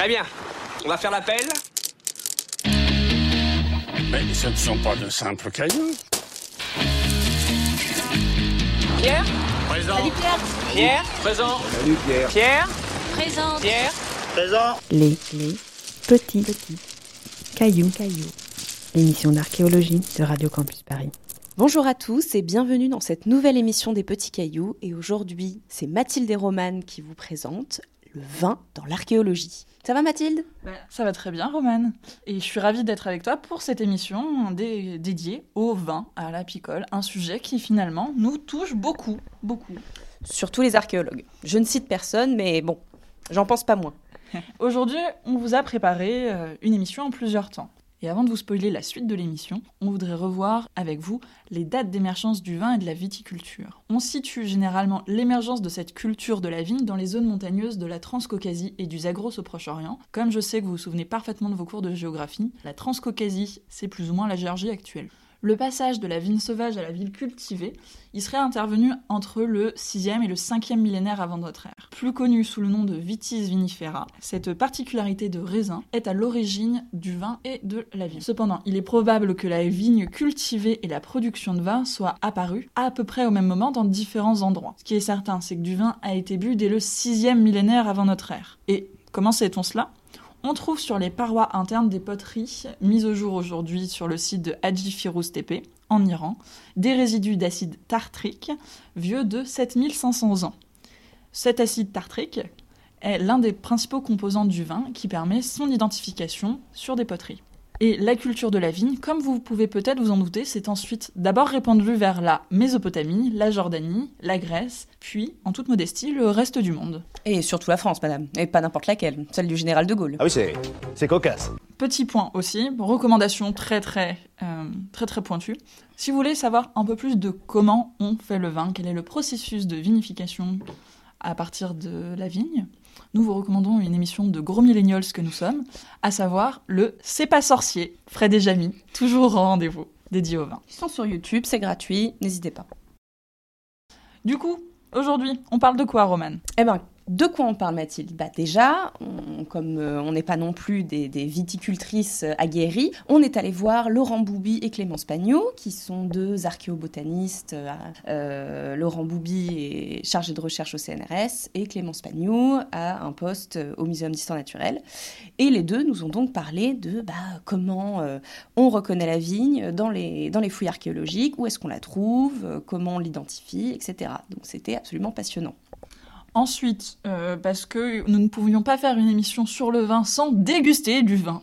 Très bien. On va faire l'appel. Mais ce ne sont pas de simples cailloux. Pierre Présent. Pierre Présent. Pierre Présente. Pierre Présent. Les, les petits, petits cailloux, cailloux. L'émission d'archéologie de Radio Campus Paris. Bonjour à tous et bienvenue dans cette nouvelle émission des Petits Cailloux. Et aujourd'hui, c'est Mathilde et Romane qui vous présentent le vin dans l'archéologie. Ça va Mathilde? Bah, ça va très bien, Romane. Et je suis ravie d'être avec toi pour cette émission dé- dédiée au vin, à la picole, un sujet qui finalement nous touche beaucoup, beaucoup. Surtout les archéologues. Je ne cite personne, mais bon, j'en pense pas moins. Aujourd'hui, on vous a préparé euh, une émission en plusieurs temps. Et avant de vous spoiler la suite de l'émission, on voudrait revoir avec vous les dates d'émergence du vin et de la viticulture. On situe généralement l'émergence de cette culture de la vigne dans les zones montagneuses de la Transcaucasie et du Zagros au Proche-Orient. Comme je sais que vous vous souvenez parfaitement de vos cours de géographie, la Transcaucasie, c'est plus ou moins la Géorgie actuelle. Le passage de la vigne sauvage à la ville cultivée, il serait intervenu entre le 6e et le 5e millénaire avant notre ère. Plus connu sous le nom de vitis vinifera, cette particularité de raisin est à l'origine du vin et de la vigne. Cependant, il est probable que la vigne cultivée et la production de vin soient apparues à peu près au même moment dans différents endroits. Ce qui est certain, c'est que du vin a été bu dès le 6e millénaire avant notre ère. Et comment sait-on cela? On trouve sur les parois internes des poteries mises au jour aujourd'hui sur le site de Haji Firouz Tepe, en Iran, des résidus d'acide tartrique vieux de 7500 ans. Cet acide tartrique est l'un des principaux composants du vin qui permet son identification sur des poteries. Et la culture de la vigne, comme vous pouvez peut-être vous en douter, s'est ensuite d'abord répandue vers la Mésopotamie, la Jordanie, la Grèce, puis, en toute modestie, le reste du monde. Et surtout la France, madame. Et pas n'importe laquelle, celle du général de Gaulle. Ah oui, c'est, c'est cocasse. Petit point aussi, recommandation très très euh, très très pointue. Si vous voulez savoir un peu plus de comment on fait le vin, quel est le processus de vinification à partir de la vigne, nous vous recommandons une émission de gros millennials que nous sommes, à savoir le C'est pas sorcier, Fred et Jamy, toujours au rendez-vous, dédié au vin. Ils sont sur YouTube, c'est gratuit, n'hésitez pas. Du coup, aujourd'hui, on parle de quoi, Roman? Eh ben, de quoi on parle, Mathilde Bah déjà, comme euh, on n'est pas non plus des, viticultrices euh, aguerries, on est allé voir Laurent Bouby et Clémence Pagnot, qui sont deux archéobotanistes. euh, Laurent Bouby est chargé de recherche au CNRS et Clémence Pagnot a un poste au Muséum d'histoire naturelle. Et les deux nous ont donc parlé de bah, comment on reconnaît la vigne dans les, dans les fouilles archéologiques, où est-ce qu'on la trouve, comment on l'identifie, etc. Donc c'était absolument passionnant. Ensuite, euh, parce que nous ne pouvions pas faire une émission sur le vin sans déguster du vin,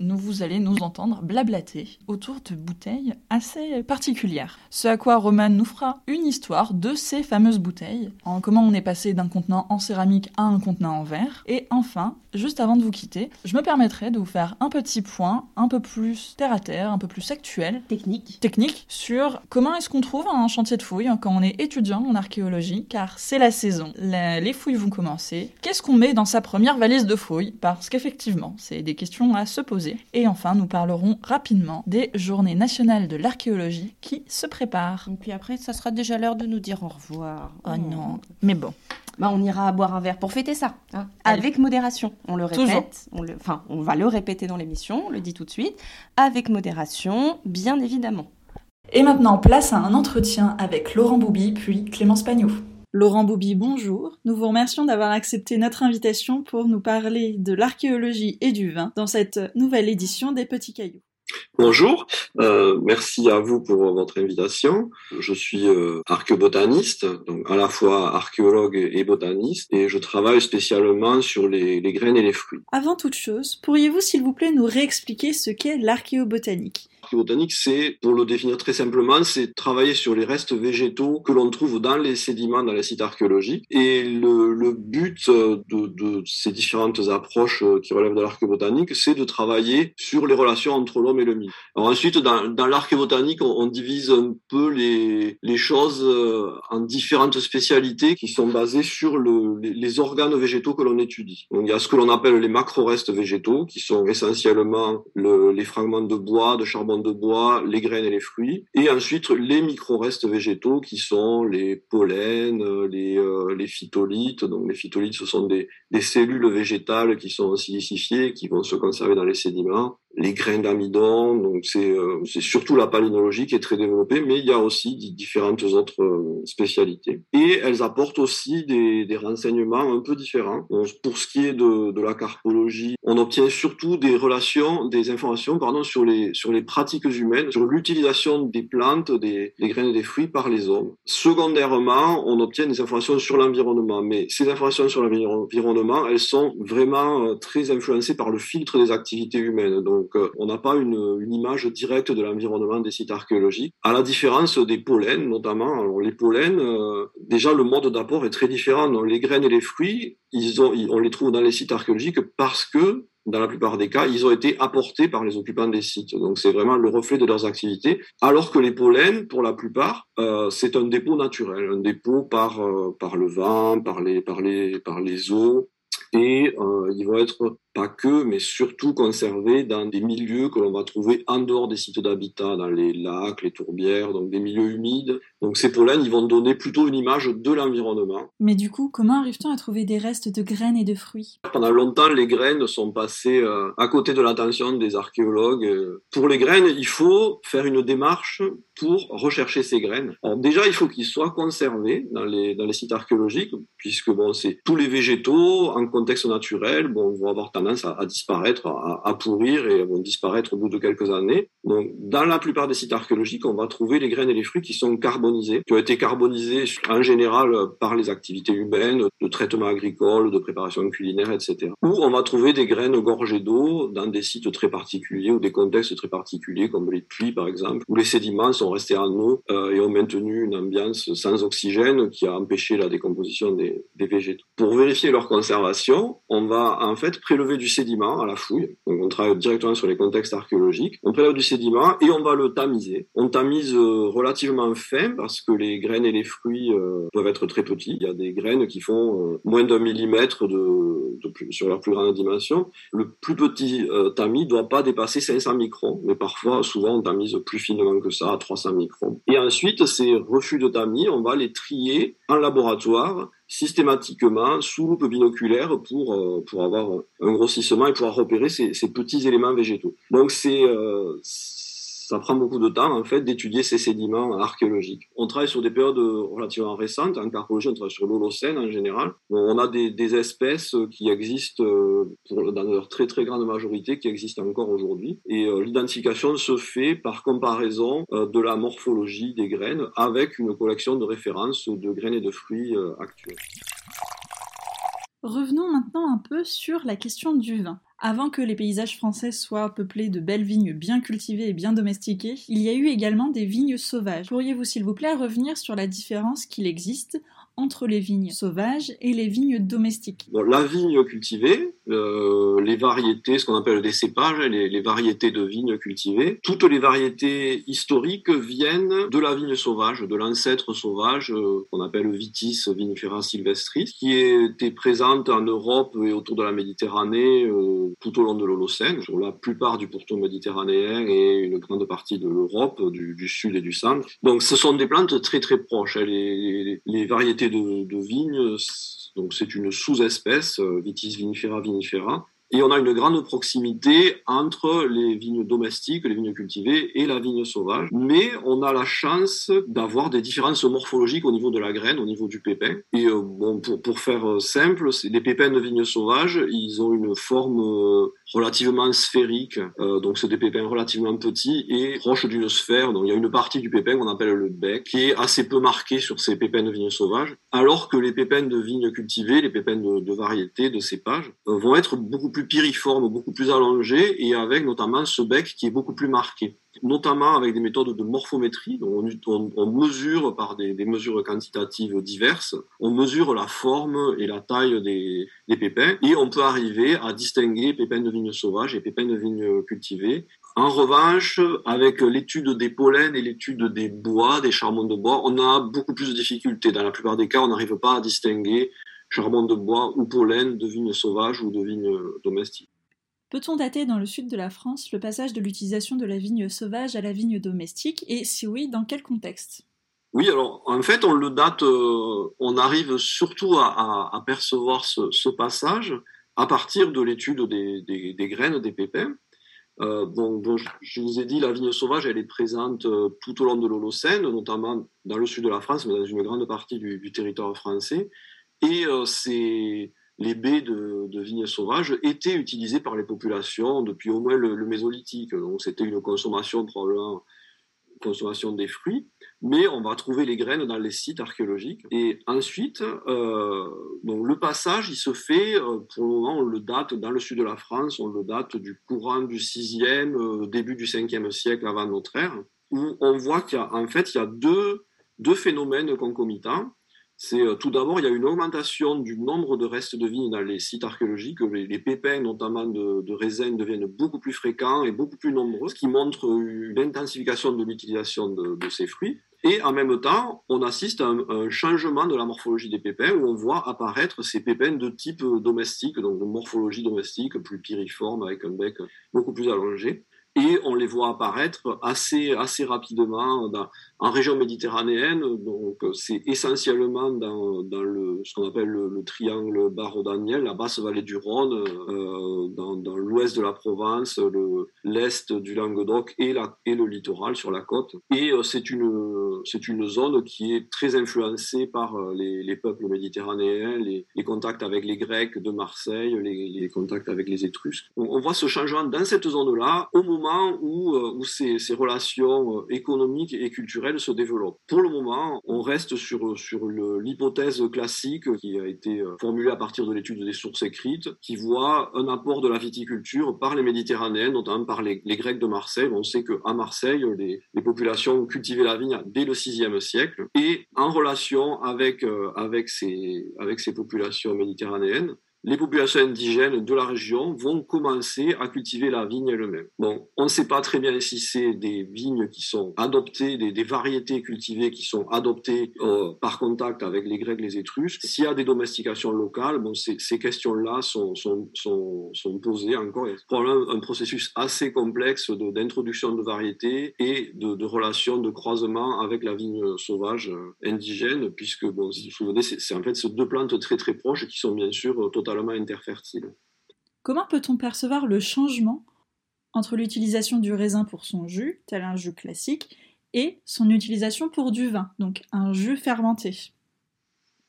nous vous allez nous entendre blablater autour de bouteilles assez particulières. Ce à quoi Roman nous fera une histoire de ces fameuses bouteilles, en comment on est passé d'un contenant en céramique à un contenant en verre. Et enfin, juste avant de vous quitter, je me permettrai de vous faire un petit point un peu plus terre à terre, un peu plus actuel, Technique. technique sur comment est-ce qu'on trouve un chantier de fouilles quand on est étudiant en archéologie, car c'est la saison. La- les fouilles vont commencer. Qu'est-ce qu'on met dans sa première valise de fouilles? Parce qu'effectivement, c'est des questions à se poser. Et enfin, nous parlerons rapidement des journées nationales de l'archéologie qui se préparent. Et puis après, ça sera déjà l'heure de nous dire au revoir. Oh non. Mais bon, Bah, on ira boire un verre pour fêter ça. hein. Avec modération. On le répète. Toujours. On le... Enfin, on va le répéter dans l'émission, on le dit tout de suite. Avec modération, bien évidemment. Et maintenant, place à un entretien avec Laurent Bouby puis Clémence Pagnot. Laurent Bouby, bonjour. Nous vous remercions d'avoir accepté notre invitation pour nous parler de l'archéologie et du vin dans cette nouvelle édition des Petits Cailloux. Bonjour, euh, merci à vous pour votre invitation. Je suis euh, archéobotaniste, donc à la fois archéologue et botaniste, et je travaille spécialement sur les, les graines et les fruits. Avant toute chose, pourriez-vous s'il vous plaît nous réexpliquer ce qu'est l'archéobotanique? L'archéobotanique, c'est, pour le définir très simplement, c'est travailler sur les restes végétaux que l'on trouve dans les sédiments, dans les sites archéologiques. Et le, le but euh, de, de ces différentes approches euh, qui relèvent de l'archéobotanique, c'est de travailler sur les relations entre l'homme et le milieu. Alors ensuite, dans, dans l'archéobotanique, on, on, divise un peu les, les choses euh, en différentes spécialités qui sont basées sur le, les, les, organes végétaux que l'on étudie. Donc il y a ce que l'on appelle les macro-restes végétaux, qui sont essentiellement le, les fragments de bois, de charbon de bois, les graines et les fruits. Et ensuite, les micro-restes végétaux, qui sont les pollens, les, euh, les phytolithes. Donc les phytolithes, ce sont des, des cellules végétales qui sont silicifiées, qui vont se conserver dans les sédiments les grains d'amidon. Donc c'est euh, surtout la palynologie qui est très développée, mais il y a aussi différentes autres euh, spécialités. Et elles apportent aussi des, des renseignements un peu différents. Donc, pour ce qui est de, de la carpologie, on obtient surtout des relations, des informations pardon sur les sur les pratiques humaines, sur l'utilisation des plantes, des, des graines et des fruits par les hommes. Secondairement, on obtient des informations sur l'environnement, mais ces informations sur l'environnement, elles sont vraiment euh, très influencées par le filtre des activités humaines. Donc, euh, on n'a pas une, image directe de l'environnement des sites archéologiques. À la différence des pollens, notamment. Les pollens, euh, déjà, le mode d'apport est très différent. Les graines et les fruits, ils ont, on les trouve dans les sites archéologiques parce que dans la plupart des cas, ils ont été apportés par les occupants des sites. Donc c'est vraiment le reflet de leurs activités. Alors que les pollens, pour la plupart, euh, c'est un dépôt naturel, un dépôt par par le vent, par les par les par les eaux, et ils vont être pas que, mais surtout conservés dans des milieux que l'on va trouver en dehors des sites d'habitat, dans les lacs, les tourbières, donc des milieux humides. Donc ces pollens, ils vont donner plutôt une image de l'environnement. Mais du coup, comment arrive-t-on à trouver des restes de graines et de fruits? Pendant longtemps, les graines sont passées euh, à côté de l'attention des archéologues. Pour les graines, il faut faire une démarche pour rechercher ces graines. Alors déjà, il faut qu'ils soient conservés dans les, dans les sites archéologiques, puisque bon, c'est tous les végétaux en contexte naturel, bon, vont avoir tendance à, disparaître, à, pourrir et vont disparaître au bout de quelques années. Donc, dans la plupart des sites archéologiques, on va trouver les graines et les fruits qui sont carbonisés, qui ont été carbonisés en général par les activités humaines, de traitement agricole, de préparation culinaire, etc. Ou on va trouver des graines gorgées d'eau dans des sites très particuliers ou des contextes très particuliers, comme les puits par exemple, où les sédiments sont restés en eau euh, et ont maintenu une ambiance sans oxygène qui a empêché la décomposition des, des végétaux. Pour vérifier leur conservation, on va en fait prélever du sédiment à la fouille. Donc on travaille directement sur les contextes archéologiques. On prélève du sédiment et on va le tamiser. On tamise euh, relativement fin parce que les graines et les fruits euh, peuvent être très petits. Il y a des graines qui font euh, moins d'un millimètre de, sur leur plus grande dimension. Le plus petit tamis doit pas dépasser 500 microns, mais parfois, souvent, on tamise plus finement que ça, à 300 microns. Et ensuite, ces refus de tamis, on va les trier en laboratoire systématiquement sous loupe binoculaire pour euh, pour avoir un grossissement et pouvoir repérer ces, ces petits éléments végétaux. Donc c'est euh, ça prend beaucoup de temps en fait d'étudier ces sédiments archéologiques. On travaille sur des périodes relativement récentes. En carpologie, on travaille sur l'Holocène en général. on a des, espèces qui existent euh, dans leur très très grande majorité, qui existent encore aujourd'hui. Et euh, l'identification se fait par comparaison euh, de la morphologie des graines avec une collection de références de graines et de fruits actuels. Revenons maintenant un peu sur la question du vin. Avant que les paysages français soient peuplés de belles vignes bien cultivées et bien domestiquées, il y a eu également des vignes sauvages. Pourriez-vous s'il vous plaît revenir sur la différence qu'il existe entre les vignes sauvages et les vignes domestiques La vigne cultivée, euh, les variétés, ce qu'on appelle des cépages, les, les, variétés de vignes cultivées, toutes les variétés historiques viennent de la vigne sauvage, de l'ancêtre sauvage euh, qu'on appelle Vitis vinifera sylvestris, qui était présente en Europe et autour de la Méditerranée euh, tout au long de l'Holocène, sur la plupart du pourtour méditerranéen et une grande partie de l'Europe, du, sud et du centre. Donc ce sont des plantes très très proches. Hein, les variétés de, de vignes. Donc c'est une sous-espèce, euh, Vitis vinifera vinifera, et on a une grande proximité entre les vignes domestiques, les vignes cultivées et la vigne sauvage. Mais on a la chance d'avoir des différences morphologiques au niveau de la graine, au niveau du pépin. Et euh, bon, pour, pour faire euh, simple, des pépins de vigne sauvage, ils ont une forme relativement sphérique. Euh, donc c'est des pépins relativement petits et proches d'une sphère. Donc il y a une partie du pépin qu'on appelle le bec qui est assez peu marqué sur ces pépins de vigne sauvage. Alors que les pépins de vigne cultivées, les pépins de, de variété, de cépage, vont être beaucoup plus plus piriforme, beaucoup plus allongé, et avec notamment ce bec qui est beaucoup plus marqué notamment avec des méthodes de morphométrie. On, mesure par des, mesures quantitatives diverses, on mesure la forme et la taille des, pépins, et on peut arriver à distinguer pépins de vigne sauvage et pépins de vigne cultivés. En revanche, avec l'étude des pollens et l'étude des bois, des charbons de bois, on a beaucoup plus de difficultés. Dans la plupart des cas, on n'arrive pas à distinguer charbon de bois ou pollen de vigne sauvage ou de vigne domestique. Peut-on dater dans le sud de la France le passage de l'utilisation de la vigne sauvage à la vigne domestique et si oui, dans quel contexte? Oui, alors en fait, on le date, euh, on arrive surtout à, percevoir ce, passage à partir de l'étude des, graines, des pépins. Euh, je vous ai dit, la vigne sauvage, elle est présente euh, tout au long de l'Holocène, notamment dans le sud de la France, mais dans une grande partie du, territoire français. Et c'est les baies de, vignes sauvages étaient utilisées par les populations depuis au moins le, Mésolithique. Donc c'était une consommation probablement consommation des fruits, mais on va trouver les graines dans les sites archéologiques. Et ensuite, euh, donc le passage, il se fait, euh, pour le moment, on le date dans le sud de la France, on le date du courant du 6e, euh, début du 5e siècle avant notre ère, où on voit qu'il y a, en fait, il y a deux, deux phénomènes concomitants c'est euh, tout d'abord, il y a une augmentation du nombre de restes de vignes dans les sites archéologiques. Les, pépins, notamment de, de deviennent beaucoup plus fréquents et beaucoup plus nombreux, ce qui montre une intensification de l'utilisation de, ces fruits. Et en même temps, on assiste à un, changement de la morphologie des pépins où on voit apparaître ces pépins de type domestique, donc de morphologie domestique, plus piriforme, avec un bec beaucoup plus allongé et on les voit apparaître assez, assez rapidement en région méditerranéenne. Donc, c'est essentiellement dans, dans le, ce qu'on appelle le, triangle Barreau-Daniel, la basse vallée du Rhône, euh, dans, l'ouest de la Provence, l'est du Languedoc et, la, et le littoral sur la côte. Et euh, c'est une, c'est une zone qui est très influencée par euh, les, les peuples méditerranéens, les, contacts avec les Grecs de Marseille, les, contacts avec les Étrusques. On, voit ce changement dans cette zone-là au moment où, euh, où ces, ces, relations euh, économiques et culturelles se développent. Pour le moment, on reste sur, sur l'hypothèse classique qui a été euh, formulée à partir de l'étude des sources écrites, qui voit un apport de la viticulture par les Méditerranéens, notamment par les, les Grecs de Marseille. On sait qu'à Marseille, les, les, populations cultivaient la vigne dès le VIe siècle, et en relation avec, avec, ces, avec ces populations méditerranéennes, les populations indigènes de la région vont commencer à cultiver la vigne elle-même. Bon, on ne sait pas très bien si c'est des vignes qui sont adoptées, des, variétés cultivées qui sont adoptées euh, par contact avec les Grecs, les Étrusques. S'il y a des domestications locales, bon, ces, questions-là sont, posées encore. C'est probablement un processus assez complexe d'introduction de, variétés et de, relations de croisement avec la vigne sauvage euh, indigène, puisque, bon, si vous vous c'est en fait ces deux plantes très très proches qui sont bien sûr totalement Comment peut-on percevoir le changement entre l'utilisation du raisin pour son jus, tel un jus classique, et son utilisation pour du vin, donc un jus fermenté?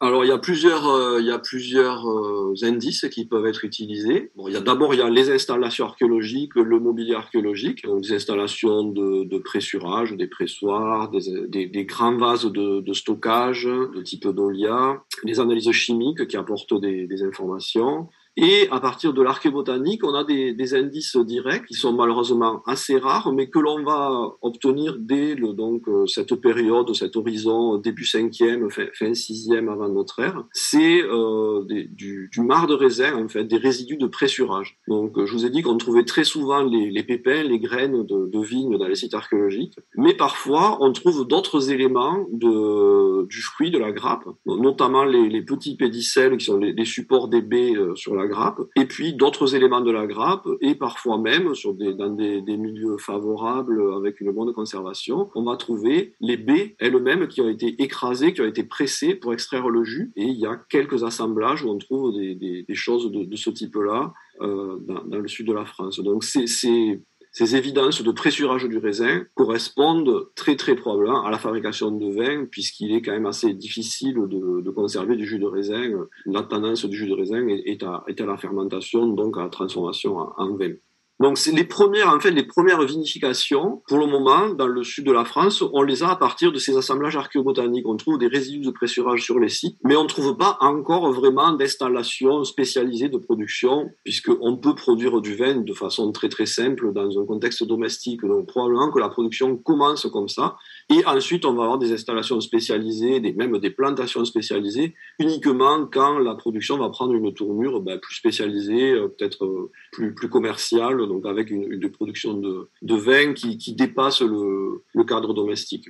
Alors il y a plusieurs, euh, il y a plusieurs euh, indices qui peuvent être utilisés. Bon, il y a d'abord il y a les installations archéologiques, le mobilier archéologique, donc des installations de, de pressurage, des pressoirs, des, des, grands vases de, de, stockage de type Dolia, les analyses chimiques qui apportent des, des informations, et à partir de l'archéobotanique, on a des, des, indices directs qui sont malheureusement assez rares, mais que l'on va obtenir dès le, donc euh, cette période, cet horizon début 5e, fin, fin 6e avant notre ère. C'est euh, du, du marc de raisin, en fait, des résidus de pressurage. Donc, je vous ai dit qu'on trouvait très souvent les, les, pépins, les graines de, de vigne dans les sites archéologiques, mais parfois on trouve d'autres éléments de, du fruit, de la grappe, notamment les, les petits pédicelles qui sont les, les supports des baies euh, sur la grappe, et puis d'autres éléments de la grappe, et parfois même dans des, milieux favorables avec une bonne conservation, on va trouver les baies elles-mêmes qui ont été écrasées, qui ont été pressées pour extraire le jus, et il y a quelques assemblages où on trouve des, choses de, ce type-là euh, dans, le sud de la France. Donc c'est ces évidences de pressurage du raisin correspondent très très probablement à la fabrication de vin, puisqu'il est quand même assez difficile de, conserver du jus de raisin. La tendance du jus de raisin est à la fermentation, donc à la transformation en, vin. Donc c'est les premières, en fait, les premières vinifications, pour le moment, dans le sud de la France, on les a à partir de ces assemblages archéobotaniques. On trouve des résidus de pressurage sur les sites, mais on ne trouve pas encore vraiment d'installation spécialisée de production, puisqu'on peut produire du vin de façon très très simple dans un contexte domestique. Donc probablement que la production commence comme ça, et ensuite on va avoir des installations spécialisées, des, même des plantations spécialisées, uniquement quand la production va prendre une tournure ben, plus spécialisée, euh, peut-être euh, plus, plus commerciale, donc avec une, une production de, de vin qui, qui dépasse le, le cadre domestique.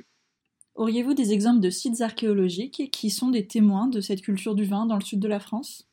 Auriez-vous des exemples de sites archéologiques qui sont des témoins de cette culture du vin dans le sud de la France?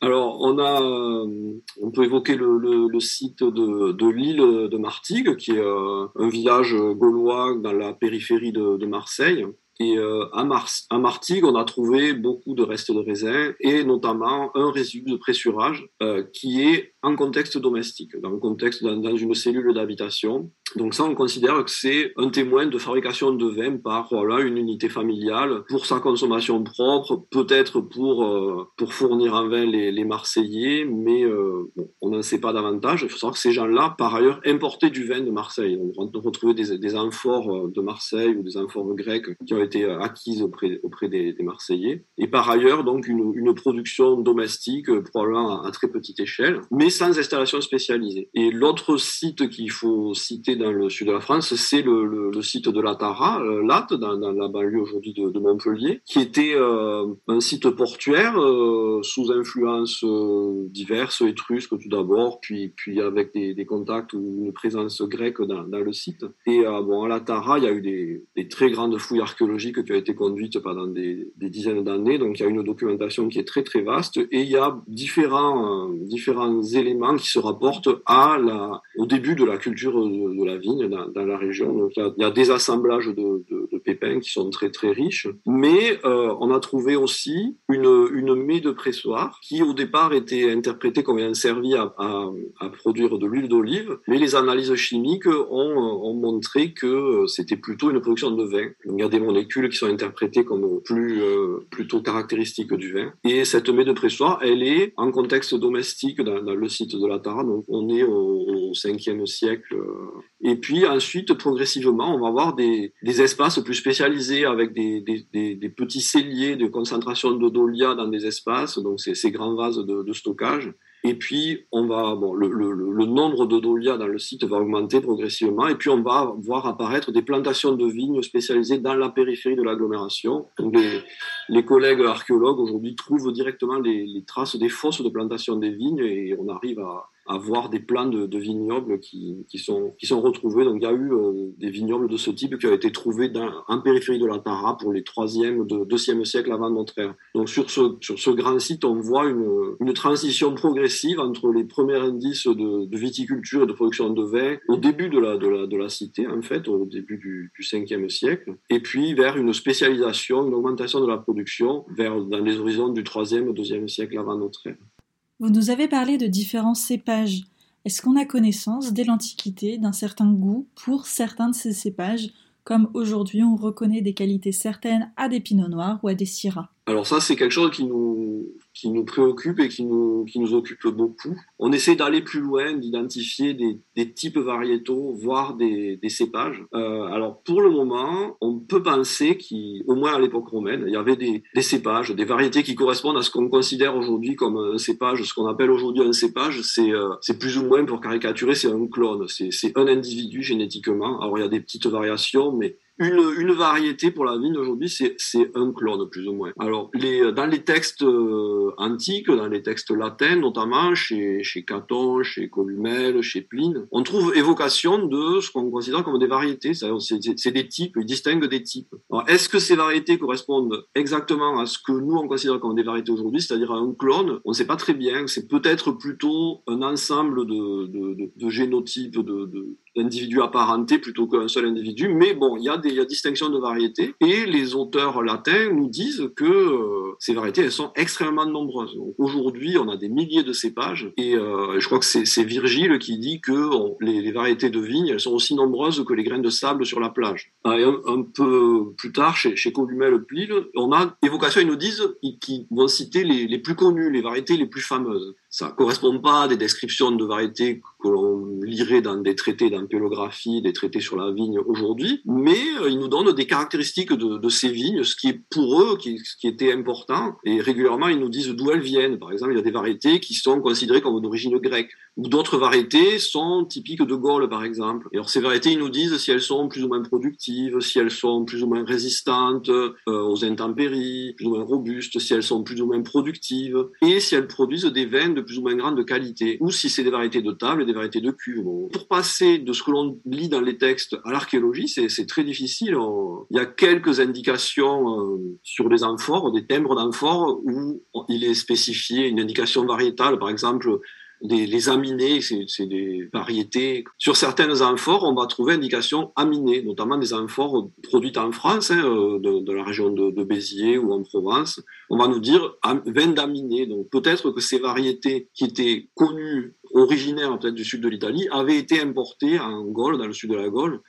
Alors, on a, euh, on peut évoquer le, le, le site de, de l'île de Martigues, qui est euh, un village gaulois dans la périphérie de, de Marseille. Et euh, à, Mars, à Martigues, on a trouvé beaucoup de restes de raisin et notamment un résidu de pressurage qui est en contexte domestique, dans une cellule d'habitation. Donc ça, on considère que c'est un témoin de fabrication de vin par voilà une unité familiale pour sa consommation propre, peut-être pour euh, pour fournir en vin les, Marseillais, mais euh, bon, on n'en sait pas davantage. Il faut savoir que ces gens-là, par ailleurs, importaient du vin de Marseille. On retrouver des, des amphores de Marseille ou des amphores grecques qui ont été acquises auprès auprès des, Marseillais. Et par ailleurs, donc une, une production domestique, probablement à, à très petite échelle, mais sans installation spécialisée. Et l'autre site qu'il faut citer dans le sud de la France, c'est le, site de la Tara, euh, Latte, dans, la banlieue aujourd'hui de, Montpellier, qui était euh, un site portuaire euh, sous influence euh, diverses, étrusques tout d'abord, puis, avec des, contacts ou une présence grecque dans, le site. Et bon, à la Tara, il y a eu des, des, très grandes fouilles archéologiques qui ont été conduites pendant des, des dizaines d'années, donc il y a une documentation qui est très très vaste, et il y a différents, différents éléments qui se rapportent à la, au début de la culture de, la vigne dans, la région. Donc il y, a, des assemblages de, pépins qui sont très très riches, mais euh, on a trouvé aussi une, une mets de pressoir qui au départ était interprétée comme ayant servi à, à, à produire de l'huile d'olive, mais les analyses chimiques ont, ont montré que c'était plutôt une production de vin. Donc, il y a des molécules qui sont interprétées comme plus euh, plutôt caractéristiques du vin. Et cette mets de pressoir, elle est en contexte domestique dans, dans le site de la Tara. Donc on est au, au 5e siècle et puis ensuite, progressivement, on va avoir des, des espaces plus spécialisés avec des, des, petits celliers de concentration de dolia dans des espaces, donc ces, ces grands vases de, stockage. Et puis, on va, bon, le, le, le, nombre de dolia dans le site va augmenter progressivement. Et puis, on va voir apparaître des plantations de vignes spécialisées dans la périphérie de l'agglomération. Les, les, collègues archéologues aujourd'hui trouvent directement les, les traces des fosses de plantation des vignes et on arrive à, avoir des plans de, vignobles qui, sont, qui sont retrouvés. Donc il y a eu euh, des vignobles de ce type qui ont été trouvés dans, en périphérie de la Tara pour les 3e, 2e siècles avant notre ère. Donc sur ce, sur ce grand site, on voit une, transition progressive entre les premiers indices de, de, viticulture et de production de vin au début de la, de la, de la cité, en fait, au début du, du 5e siècle, et puis vers une spécialisation, une augmentation de la production vers, dans les horizons du 3e, 2e siècle avant notre ère. Vous nous avez parlé de différents cépages. Est-ce qu'on a connaissance dès l'Antiquité d'un certain goût pour certains de ces cépages, comme aujourd'hui on reconnaît des qualités certaines à des pinots noirs ou à des syrahs alors ça, c'est quelque chose qui nous, qui nous préoccupe et qui nous, qui nous occupe beaucoup. On essaie d'aller plus loin, d'identifier des, des, types variétaux, voire des, des cépages. Euh, alors pour le moment, on peut penser qu'au moins à l'époque romaine, il y avait des, des, cépages, des variétés qui correspondent à ce qu'on considère aujourd'hui comme un cépage. Ce qu'on appelle aujourd'hui un cépage, c'est euh, plus ou moins, pour caricaturer, c'est un clone. C'est un individu génétiquement. Alors il y a des petites variations, mais une, une variété pour la vigne aujourd'hui, c'est un clone plus ou moins. Alors, les, dans les textes euh, antiques, dans les textes latins notamment, chez, chez Caton, chez Columel, chez Pline, on trouve évocation de ce qu'on considère comme des variétés, c'est des types, ils distinguent des types. Alors, est-ce que ces variétés correspondent exactement à ce que nous on considère comme des variétés aujourd'hui, c'est-à-dire à un clone? On ne sait pas très bien, c'est peut-être plutôt un ensemble de, de, de, de génotypes, de, de d'individus apparentés plutôt qu'un seul individu. Mais bon, il y, a des, y a distinction de variétés. Et les auteurs latins nous disent que euh, ces variétés, elles sont extrêmement nombreuses. Aujourd'hui, on a des milliers de cépages. Et euh, je crois que c'est Virgile qui dit que les, variétés de vignes, elles sont aussi nombreuses que les graines de sable sur la plage. Et un, peu plus tard, chez, chez Columel Plile, on a évocation, ils nous disent, qu'ils vont citer les, les plus connues, les variétés les plus fameuses. Ça correspond pas à des descriptions de variétés que l'on lirait dans des traités d'ampélographie, des traités sur la vigne aujourd'hui, mais euh, ils nous donnent des caractéristiques de, ces vignes, ce qui est pour eux, ce qui était important, et régulièrement ils nous disent d'où elles viennent. Par exemple, il y a des variétés qui sont considérées comme d'origine grecque, ou d'autres variétés sont typiques de Gaule, par exemple. Et alors ces variétés, ils nous disent si elles sont plus ou moins productives, si elles sont plus ou moins résistantes euh, aux intempéries, plus ou moins robustes, si elles sont plus ou moins productives, et si elles produisent des vins de plus ou moins grande qualité, ou si c'est des variétés de table et des variétés de cuve. Pour passer de ce que l'on lit dans les textes à l'archéologie, c'est très difficile. Il y a quelques indications euh, sur les amphores, des timbres d'amphores, où il est spécifié une indication variétale, par exemple les aminés, c'est des variétés. Sur certaines amphores, on va trouver indication aminée, notamment des amphores produites en France, hein, euh, de, la région de, de, Béziers ou en Provence. On va nous dire vin d'aminé. Donc peut-être que ces variétés qui étaient connues, originaires peut-être du sud de l'Italie, avaient été importées en Gaule, dans le sud de la Gaule,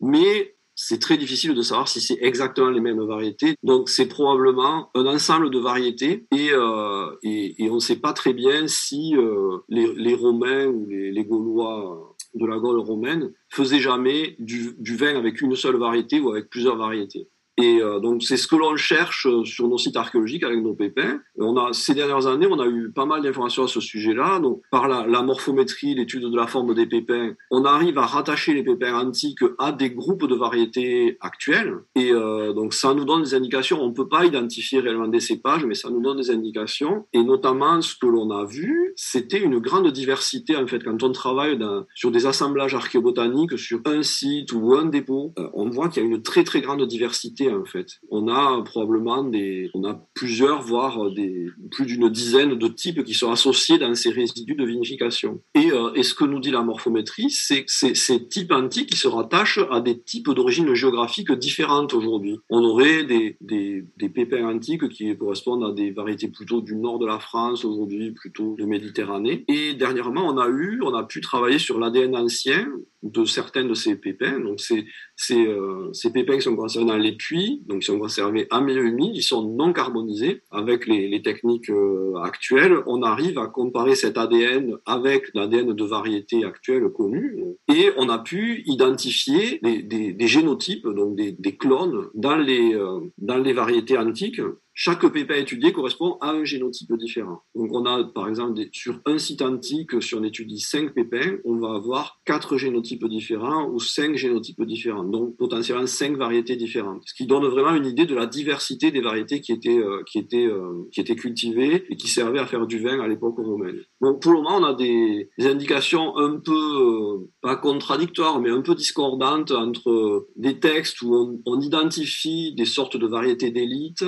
mais c'est très difficile de savoir si c'est exactement les mêmes variétés. Donc c'est probablement un ensemble de variétés et, euh, et, et, on ne sait pas très bien si euh, les, les, Romains ou les, les, Gaulois de la Gaule romaine faisaient jamais du, du vin avec une seule variété ou avec plusieurs variétés. Et euh, donc c'est ce que l'on cherche euh, sur nos sites archéologiques avec nos pépins. On a ces dernières années, on a eu pas mal d'informations à ce sujet-là. Donc par la, morphométrie, l'étude de la forme des pépins, on arrive à rattacher les pépins antiques à des groupes de variétés actuelles. Et euh, donc ça nous donne des indications. On peut pas identifier réellement des cépages, mais ça nous donne des indications. Et notamment ce que l'on a vu, c'était une grande diversité en fait quand on travaille dans, sur des assemblages archéobotaniques sur un site ou un dépôt. Euh, on voit qu'il y a une très très grande diversité en fait. On a probablement des, on a plusieurs, voire des, plus d'une dizaine de types qui sont associés dans ces résidus de vinification. Et, euh, ce que nous dit la morphométrie, c'est que ces types antiques qui se rattachent à des types d'origine géographique différentes aujourd'hui. On aurait des, des, des pépins antiques qui correspondent à des variétés plutôt du nord de la France aujourd'hui, plutôt de Méditerranée. Et dernièrement, on a eu, on a pu travailler sur l'ADN ancien de certains de ces pépins. Donc, c'est, c'est, euh, ces pépins qui sont conservés dans les puits, donc ils sont conservés à milieu humide, ils sont non carbonisés. Avec les, les techniques euh, actuelles, on arrive à comparer cet ADN avec l'ADN de variétés actuelles connues, et on a pu identifier des, des, des génotypes, donc des, des, clones, dans les, euh, dans les variétés antiques chaque pépin étudié correspond à un génotype différent. Donc on a par exemple sur un site antique, si on étudie cinq pépins, on va avoir quatre génotypes différents ou cinq génotypes différents, donc potentiellement cinq variétés différentes. Ce qui donne vraiment une idée de la diversité des variétés qui étaient euh, qui étaient euh, qui étaient cultivées et qui servaient à faire du vin à l'époque romaine. Donc pour le moment, on a des, indications un peu euh, pas contradictoires, mais un peu discordantes entre des textes où on, on identifie des sortes de variétés d'élite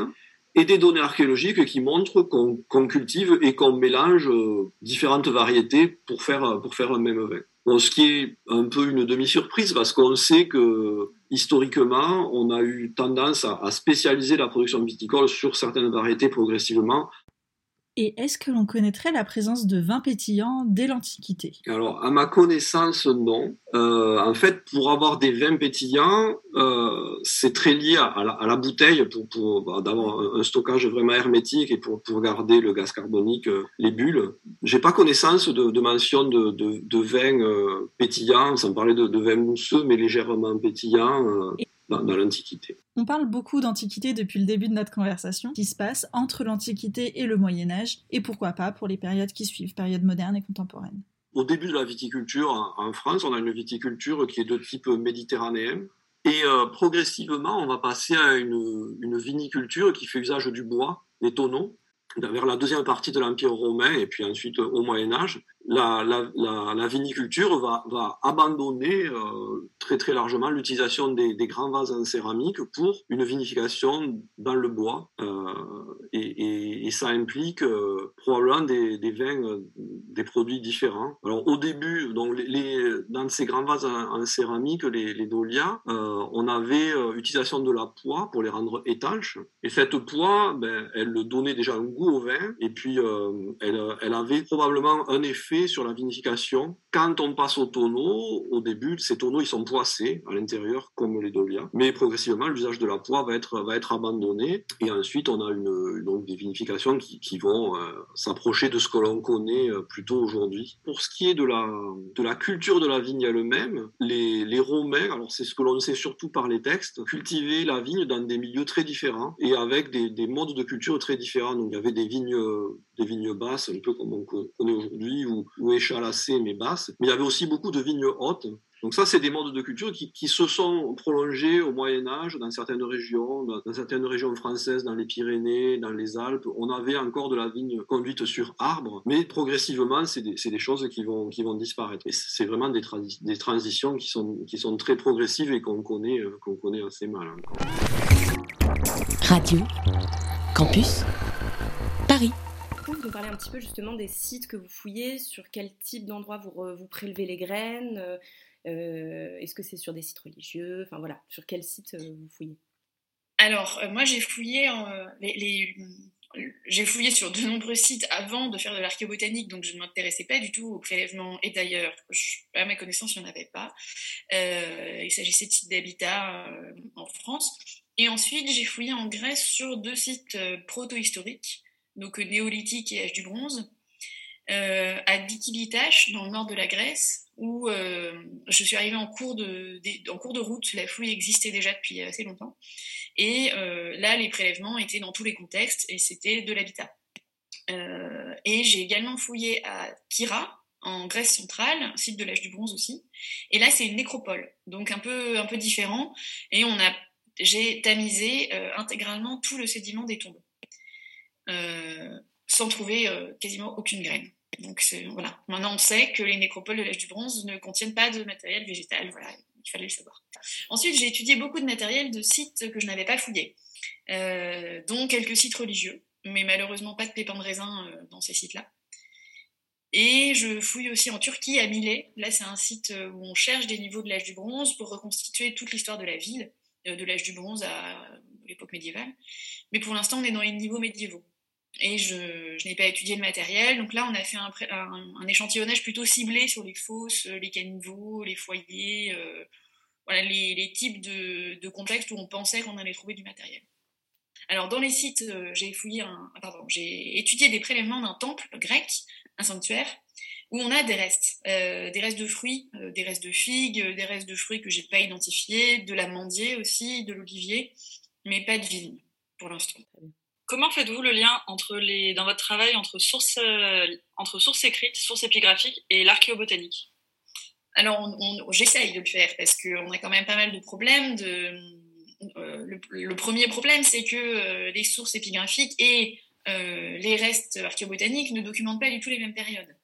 et des données archéologiques qui montrent qu'on cultive et qu'on mélange euh, différentes variétés pour faire, pour faire un même vin. Bon, ce qui est un peu une demi-surprise parce qu'on sait que historiquement, on a eu tendance à, à, spécialiser la production viticole sur certaines variétés progressivement et est-ce que l'on connaîtrait la présence de vins pétillants dès l'Antiquité? Alors, à ma connaissance, non. Euh, en fait, pour avoir des vins pétillants, euh, c'est très lié à la, à la, bouteille pour, pour bah, d'avoir un stockage vraiment hermétique et pour, pour garder le gaz carbonique, euh, les bulles. J'ai pas connaissance de, de mention de, de, de vins pétillants, sans parler de, de vins mousseux, mais légèrement pétillants. Dans, dans l'Antiquité. On parle beaucoup d'Antiquité depuis le début de notre conversation, qui se passe entre l'Antiquité et le Moyen Âge, et pourquoi pas pour les périodes qui suivent, périodes modernes et contemporaines. Au début de la viticulture en France, on a une viticulture qui est de type méditerranéen, et euh, progressivement, on va passer à une, une, viniculture qui fait usage du bois, des tonneaux, vers la deuxième partie de l'Empire romain et puis ensuite au Moyen Âge la, viniculture va, abandonner euh, très très largement l'utilisation des, grands vases en céramique pour une vinification dans le bois euh, et, ça implique euh, probablement des, vins, des produits différents. Alors au début, dans ces grands vases en, céramique, les, les dolias, on avait utilisation de la poix pour les rendre étanches et cette poix, ben, elle donnait déjà un goût au vin et puis elle avait probablement un effet sur la vinification. Quand on passe au tonneau, au début, ces tonneaux ils sont poissés à l'intérieur comme les dolias, mais progressivement l'usage de la poix va être va être abandonné et ensuite on a une donc des vinifications qui, vont euh, s'approcher de ce que l'on connaît euh, plutôt aujourd'hui. Pour ce qui est de la de la culture de la vigne elle-même, les les Romains, alors c'est ce que l'on sait surtout par les textes, cultivaient la vigne dans des milieux très différents et avec des, des modes de culture très différents. Donc il y avait des vignes des vignes basses, un peu comme on connaît aujourd'hui, ou, échalassées mais basses. Mais il y avait aussi beaucoup de vignes hautes. Donc ça, c'est des modes de culture qui, se sont prolongés au Moyen Âge dans certaines régions, dans, certaines régions françaises, dans les Pyrénées, dans les Alpes. On avait encore de la vigne conduite sur arbre, mais progressivement, c'est des, choses qui vont, disparaître. Et c'est vraiment des, transi des, transitions qui sont, qui sont très progressives et qu'on connaît, euh, qu'on connaît assez mal encore. Radio Campus Paris nous parler un petit peu justement des sites que vous fouillez, sur quel type d'endroit vous, prélevez les graines, euh, est-ce que c'est sur des sites religieux, enfin voilà, sur quel site euh, vous fouillez? Alors euh, moi j'ai fouillé fouillé sur de nombreux sites avant de faire de l'archéobotanique, donc je ne m'intéressais pas du tout au prélèvement. Et d'ailleurs, à ma connaissance, il n'y en avait pas. Euh, il s'agissait de sites d'habitat euh, en France. Et ensuite, j'ai fouillé en Grèce sur deux sites euh, proto-historiques donc néolithique et âge du bronze, euh, à Dikilitash, dans le nord de la Grèce, où euh, je suis arrivée en cours, de, en cours de route. La fouille existait déjà depuis assez longtemps. Et euh, là, les prélèvements étaient dans tous les contextes et c'était de l'habitat. Euh, et j'ai également fouillé à Kira, en Grèce centrale, site de l'âge du bronze aussi. Et là, c'est une nécropole, donc un peu, un peu différent. Et on a, j'ai tamisé euh, intégralement tout le sédiment des tombeaux. Euh, sans trouver euh, quasiment aucune graine. Donc voilà. Maintenant, on sait que les nécropoles de l'âge du bronze ne contiennent pas de matériel végétal. Voilà, il fallait le savoir. Ensuite, j'ai étudié beaucoup de matériel de sites que je n'avais pas fouillés, euh, dont quelques sites religieux, mais malheureusement pas de pépins de raisin dans ces sites-là. Et je fouille aussi en Turquie, à Millet. Là, c'est un site où on cherche des niveaux de l'âge du bronze pour reconstituer toute l'histoire de la ville, de l'âge du bronze à l'époque médiévale. Mais pour l'instant, on est dans les niveaux médiévaux et je, n'ai pas étudié le matériel. Donc là, on a fait un, échantillonnage plutôt ciblé sur les fosses, les caniveaux, les foyers, euh, les, types de, contextes où on pensait qu'on allait trouver du matériel. Alors dans les sites, euh, pardon, j'ai étudié des prélèvements d'un temple grec, un sanctuaire, où on a des restes, euh, des restes de fruits, euh, des restes de figues, des restes de fruits que j'ai pas identifiés, de l'amandier aussi, de l'olivier, mais pas de vigne pour l'instant. Comment faites-vous le lien dans votre travail entre sources, euh, entre sources écrites, sources épigraphiques et l'archéobotanique? Alors, j'essaye de le faire parce qu'on a quand même pas mal de problèmes. Euh, le, premier problème, c'est que euh, les sources épigraphiques et les restes archéobotaniques ne documentent pas du tout les mêmes périodes.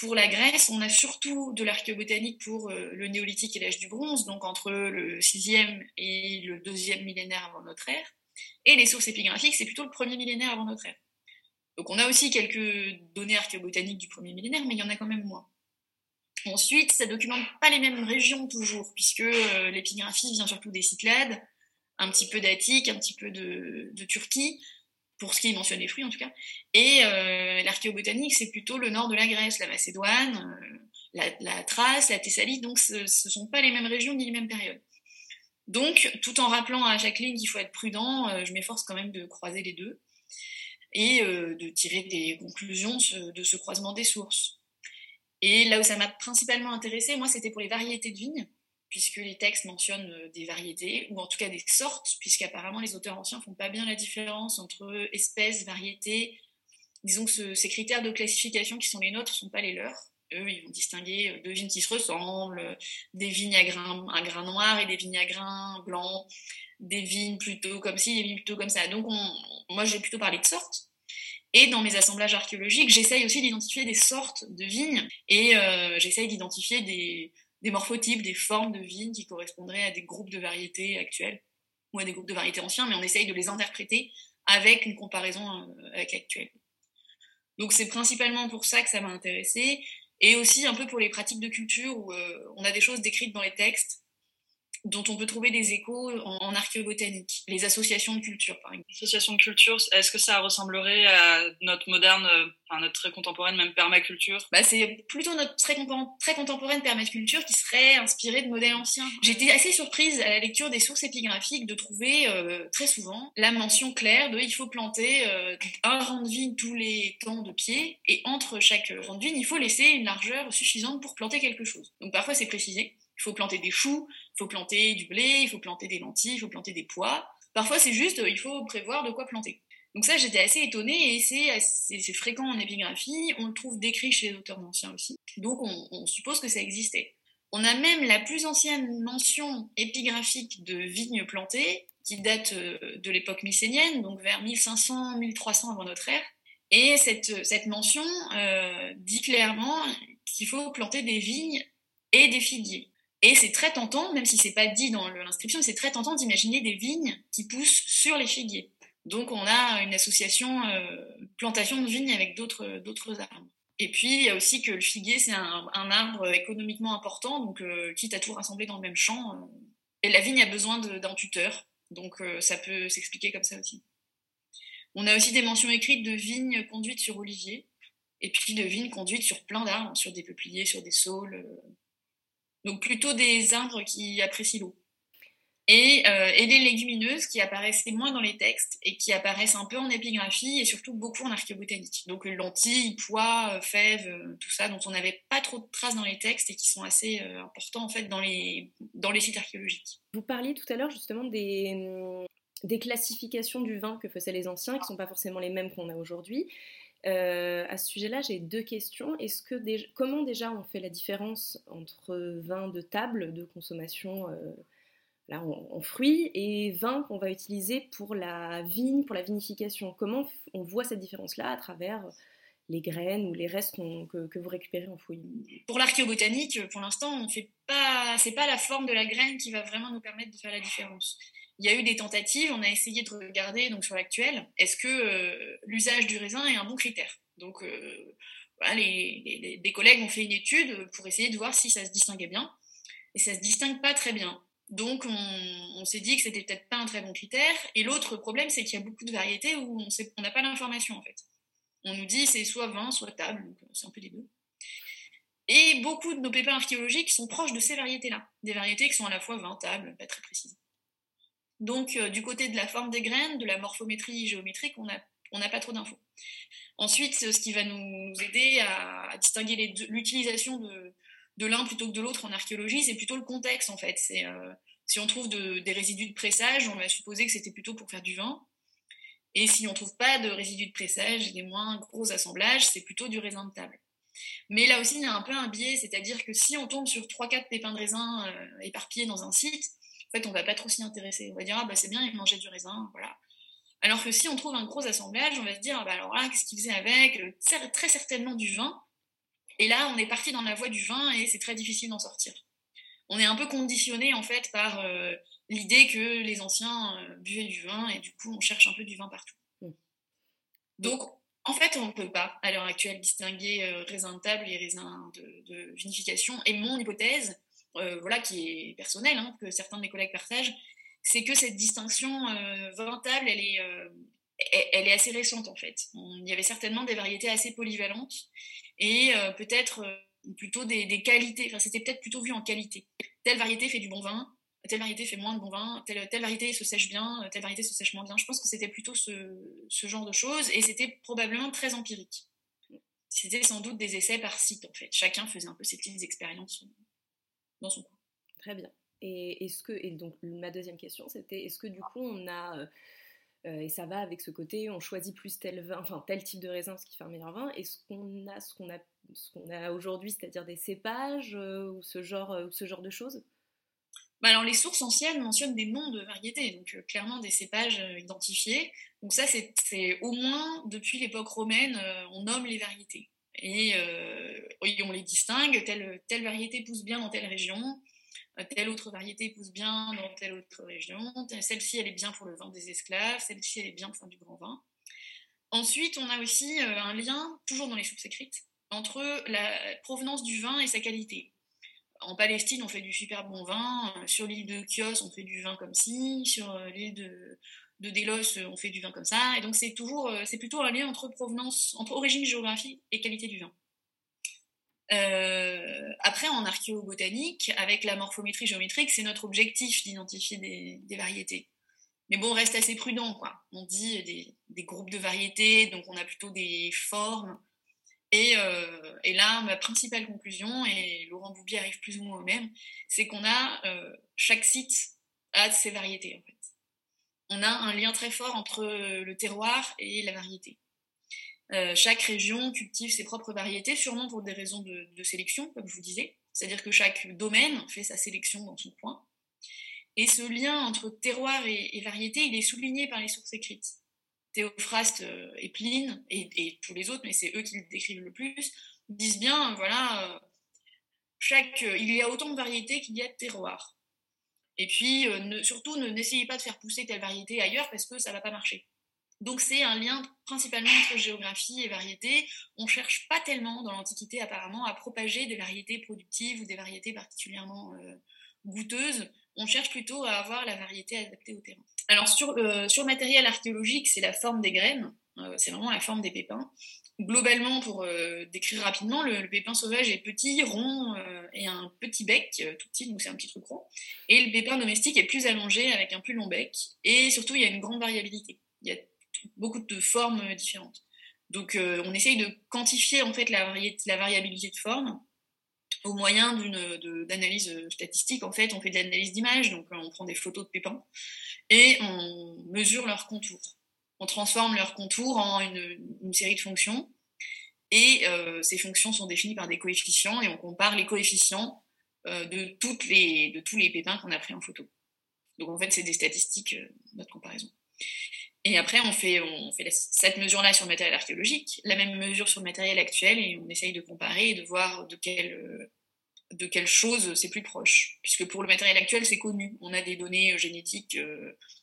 Pour la Grèce, on a surtout de l'archéobotanique pour le néolithique et l'âge du bronze, donc entre le 6e et le 2e millénaire avant notre ère. Et les sources épigraphiques, c'est plutôt le premier millénaire avant notre ère. Donc on a aussi quelques données archéobotaniques du premier millénaire, mais il y en a quand même moins. Ensuite, ça ne documente pas les mêmes régions toujours, puisque euh, l'épigraphie vient surtout des Cyclades, un petit peu d'Attique, un petit peu de, Turquie, pour ce qui mentionne les fruits en tout cas. Et euh, l'archéobotanique, c'est plutôt le nord de la Grèce, la Macédoine, euh, la, la, Thrace, la Thessalie, donc ce ne sont pas les mêmes régions ni les mêmes périodes. Donc, tout en rappelant à Jacqueline qu'il faut être prudent, euh, je m'efforce quand même de croiser les deux et euh, de tirer des conclusions de ce croisement des sources. Et là où ça m'a principalement intéressé, moi, c'était pour les variétés de vignes, puisque les textes mentionnent euh, des variétés, ou en tout cas des sortes, puisqu'apparemment les auteurs anciens font pas bien la différence entre espèces, variétés. Disons que ce, ces critères de classification qui sont les nôtres sont pas les leurs eux, ils vont distinguer deux vignes qui se ressemblent, des vignes à grains, noirs et des vignes à grains blancs, des vignes plutôt comme ci, des vignes plutôt comme ça. Donc, on, moi, j'ai plutôt parlé de sortes. Et dans mes assemblages archéologiques, j'essaye aussi d'identifier des sortes de vignes et euh, j'essaye d'identifier des, des morphotypes, des formes de vignes qui correspondraient à des groupes de variétés actuelles ou à des groupes de variétés anciens, mais on essaye de les interpréter avec une comparaison euh, avec l'actuel. Donc c'est principalement pour ça que ça m'a intéressé et aussi un peu pour les pratiques de culture où euh, on a des choses décrites dans les textes dont on peut trouver des échos en, en archéobotanique, les associations de culture par exemple. Associations de culture, est-ce que ça ressemblerait à notre moderne enfin, notre très contemporaine, même permaculture? Bah, C'est plutôt notre très, très contemporaine permaculture qui serait inspirée de modèles anciens. J'étais assez surprise à la lecture des sources épigraphiques de trouver euh, très souvent la mention claire de il faut planter euh, un rang de vigne tous les temps de pied et entre chaque rang de vigne, il faut laisser une largeur suffisante pour planter quelque chose. Donc parfois c'est précisé. Il faut planter des choux, il faut planter du blé, il faut planter des lentilles, il faut planter des pois. Parfois, c'est juste, il faut prévoir de quoi planter. Donc ça, j'étais assez étonnée et c'est fréquent en épigraphie. On le trouve décrit chez les auteurs anciens aussi. Donc on, suppose que ça existait. On a même la plus ancienne mention épigraphique de vignes plantées qui date euh, de l'époque mycénienne, donc vers 1500-1300 avant notre ère. Et cette, cette mention euh, dit clairement qu'il faut planter des vignes et des figuiers. Et c'est très tentant, même si c'est pas dit dans l'inscription, c'est très tentant d'imaginer des vignes qui poussent sur les figuiers. Donc on a une association euh, plantation de vignes avec d'autres arbres. Et puis il y a aussi que le figuier c'est un, arbre économiquement important, donc euh, quitte à tout rassembler dans le même champ. Euh, et la vigne a besoin d'un tuteur, donc ça peut s'expliquer comme ça aussi. On a aussi des mentions écrites de vignes conduites sur oliviers, et puis de vignes conduites sur plein d'arbres, sur des peupliers, sur des saules. Donc plutôt des arbres qui apprécient l'eau. Et, euh, et, les légumineuses qui apparaissent moins dans les textes et qui apparaissent un peu en épigraphie et surtout beaucoup en archéobotanique. Donc lentilles, pois, euh, fèves, euh, tout ça dont on n'avait pas trop de traces dans les textes et qui sont assez importants en fait dans les, dans les sites archéologiques. Vous parliez tout à l'heure justement des, des classifications du vin que faisaient les anciens, qui ne sont pas forcément les mêmes qu'on a aujourd'hui. Euh, à ce sujet-là, j'ai deux questions. Comment déjà on fait la différence entre vin de table, de consommation euh, là, en, fruits, et vin qu'on va utiliser pour la vigne, pour la vinification? Comment on voit cette différence-là à travers les graines ou les restes que, vous récupérez en fouille Pour l'archéobotanique, pour l'instant, pas, c'est pas la forme de la graine qui va vraiment nous permettre de faire la différence il y a eu des tentatives, on a essayé de regarder donc sur l'actuel, est-ce que euh, l'usage du raisin est un bon critère? Donc, euh, des collègues ont fait une étude pour essayer de voir si ça se distinguait bien, et ça se distingue pas très bien. Donc, on, s'est dit que c'était peut-être pas un très bon critère. Et l'autre problème, c'est qu'il y a beaucoup de variétés où on n'a pas l'information en fait. On nous dit c'est soit vin, soit table, c'est un peu des deux. Et beaucoup de nos pépins archéologiques sont proches de ces variétés-là, des variétés qui sont à la fois vin, table, pas très précises. Donc, euh, du côté de la forme des graines, de la morphométrie géométrique, on n'a pas trop d'infos. Ensuite, ce qui va nous aider à, distinguer l'utilisation de, l'un plutôt que de l'autre en archéologie, c'est plutôt le contexte en fait. Euh, si on trouve des résidus de pressage, on va supposer que c'était plutôt pour faire du vin. Et si on trouve pas de résidus de pressage des moins gros assemblages, c'est plutôt du raisin de table. Mais là aussi, il y a un peu un biais, c'est-à-dire que si on tombe sur 3-4 pépins de raisin euh, éparpillés dans un site, en fait, on va pas trop s'y intéresser. On va dire, ah bah c'est bien, il mangeait du raisin, voilà. Alors que si on trouve un gros assemblage, on va se dire, ah bah alors là, qu'est-ce qu'il faisait avec? Très certainement du vin. Et là, on est parti dans la voie du vin et c'est très difficile d'en sortir. On est un peu conditionné en fait par euh, l'idée que les anciens euh, buvaient du vin et du coup on cherche un peu du vin partout. Hmm. Donc en fait on ne peut pas à l'heure actuelle distinguer euh, raisin de table et raisin de, de, vinification. Et mon hypothèse, euh, voilà, qui est personnel, hein, que certains de mes collègues partagent, c'est que cette distinction euh, ventable, elle est, euh, elle est assez récente en fait. il y avait certainement des variétés assez polyvalentes et peut-être plutôt des, qualités, enfin c'était peut-être plutôt vu en qualité. Telle variété fait du bon vin, telle variété fait moins de bon vin, telle, variété se sèche bien, telle variété se sèche moins bien. Je pense que c'était plutôt ce, genre de choses et c'était probablement très empirique. C'était sans doute des essais par site en fait. Chacun faisait un peu ses petites expériences dans son coin. Très bien. Et est-ce que et donc ma deuxième question c'était est-ce que du coup on a euh, euh, et ça va avec ce côté on choisit plus tel vin enfin tel type de raisin ce qui fait un meilleur vin est-ce qu'on a ce qu'on a ce qu'on a aujourd'hui c'est-à-dire des cépages euh, ou ce genre ce genre de choses? Bah alors les sources anciennes mentionnent des noms de variétés donc clairement des cépages identifiés donc ça c'est au moins depuis l'époque romaine on nomme les variétés et, euh, on les distingue, telle, variété pousse bien dans telle région, euh, telle autre variété pousse bien dans telle autre région, celle-ci elle est bien pour le vin des esclaves, celle-ci elle est bien pour du grand vin. Ensuite, on a aussi euh, un lien, toujours dans les sources écrites, entre la provenance du vin et sa qualité. En Palestine, on fait du super bon vin, sur l'île de Chios, on fait du vin comme ci, sur l'île de, de Délos, on fait du vin comme ça. Et donc, c'est toujours, c'est plutôt un lien entre provenance, entre origine géographique et qualité du vin. après, en archéobotanique, avec la morphométrie géométrique, c'est notre objectif d'identifier des, variétés. Mais bon, on reste assez prudent, quoi. On dit des, groupes de variétés, donc on a plutôt des formes, euh, et, là, ma principale conclusion, et Laurent Boubier arrive plus ou moins au même, c'est qu'on a, euh, chaque site a ses variétés. On a un lien très fort entre le terroir et la variété. Euh, chaque région cultive ses propres variétés, sûrement pour des raisons de, sélection, comme je vous disais. C'est-à-dire que chaque domaine fait sa sélection dans son coin. Et ce lien entre terroir et, variété, il est souligné par les sources écrites. Théophraste euh, et Pline, et, tous les autres, mais c'est eux qui le décrivent le plus, disent bien, voilà, euh, chaque, euh, il y a autant de variétés qu'il y a de terroirs. Et puis, surtout, ne, n'essayez pas de faire pousser telle variété ailleurs parce que ça ne va pas marcher. Donc c'est un lien principalement entre géographie et variété. On ne cherche pas tellement dans l'Antiquité apparemment à propager des variétés productives ou des variétés particulièrement goûteuses on cherche plutôt à avoir la variété adaptée au terrain. Alors sur, euh, sur matériel archéologique, c'est la forme des graines, euh, c'est vraiment la forme des pépins. Globalement, pour euh, décrire rapidement, le, pépin sauvage est petit, rond et un petit bec, tout petit, donc c'est un petit truc rond. Et le pépin domestique est plus allongé avec un plus long bec. Et surtout, il y a une grande variabilité. Il y a beaucoup de formes différentes. Donc on essaye de quantifier en fait la, variabilité de forme au moyen d'une d'analyse statistique, en fait, on fait de l'analyse d'image, donc on prend des photos de pépins et on mesure leurs contours. On transforme leurs contours en une, série de fonctions et euh, ces fonctions sont définies par des coefficients et on compare les coefficients euh, de, tous les pépins qu'on a pris en photo. Donc en fait, c'est des statistiques, euh, notre comparaison. Et après, on fait, cette mesure-là sur le matériel archéologique, la même mesure sur le matériel actuel, et on essaye de comparer et de voir de quelle, de quelle chose c'est plus proche. Puisque pour le matériel actuel, c'est connu. On a des données génétiques,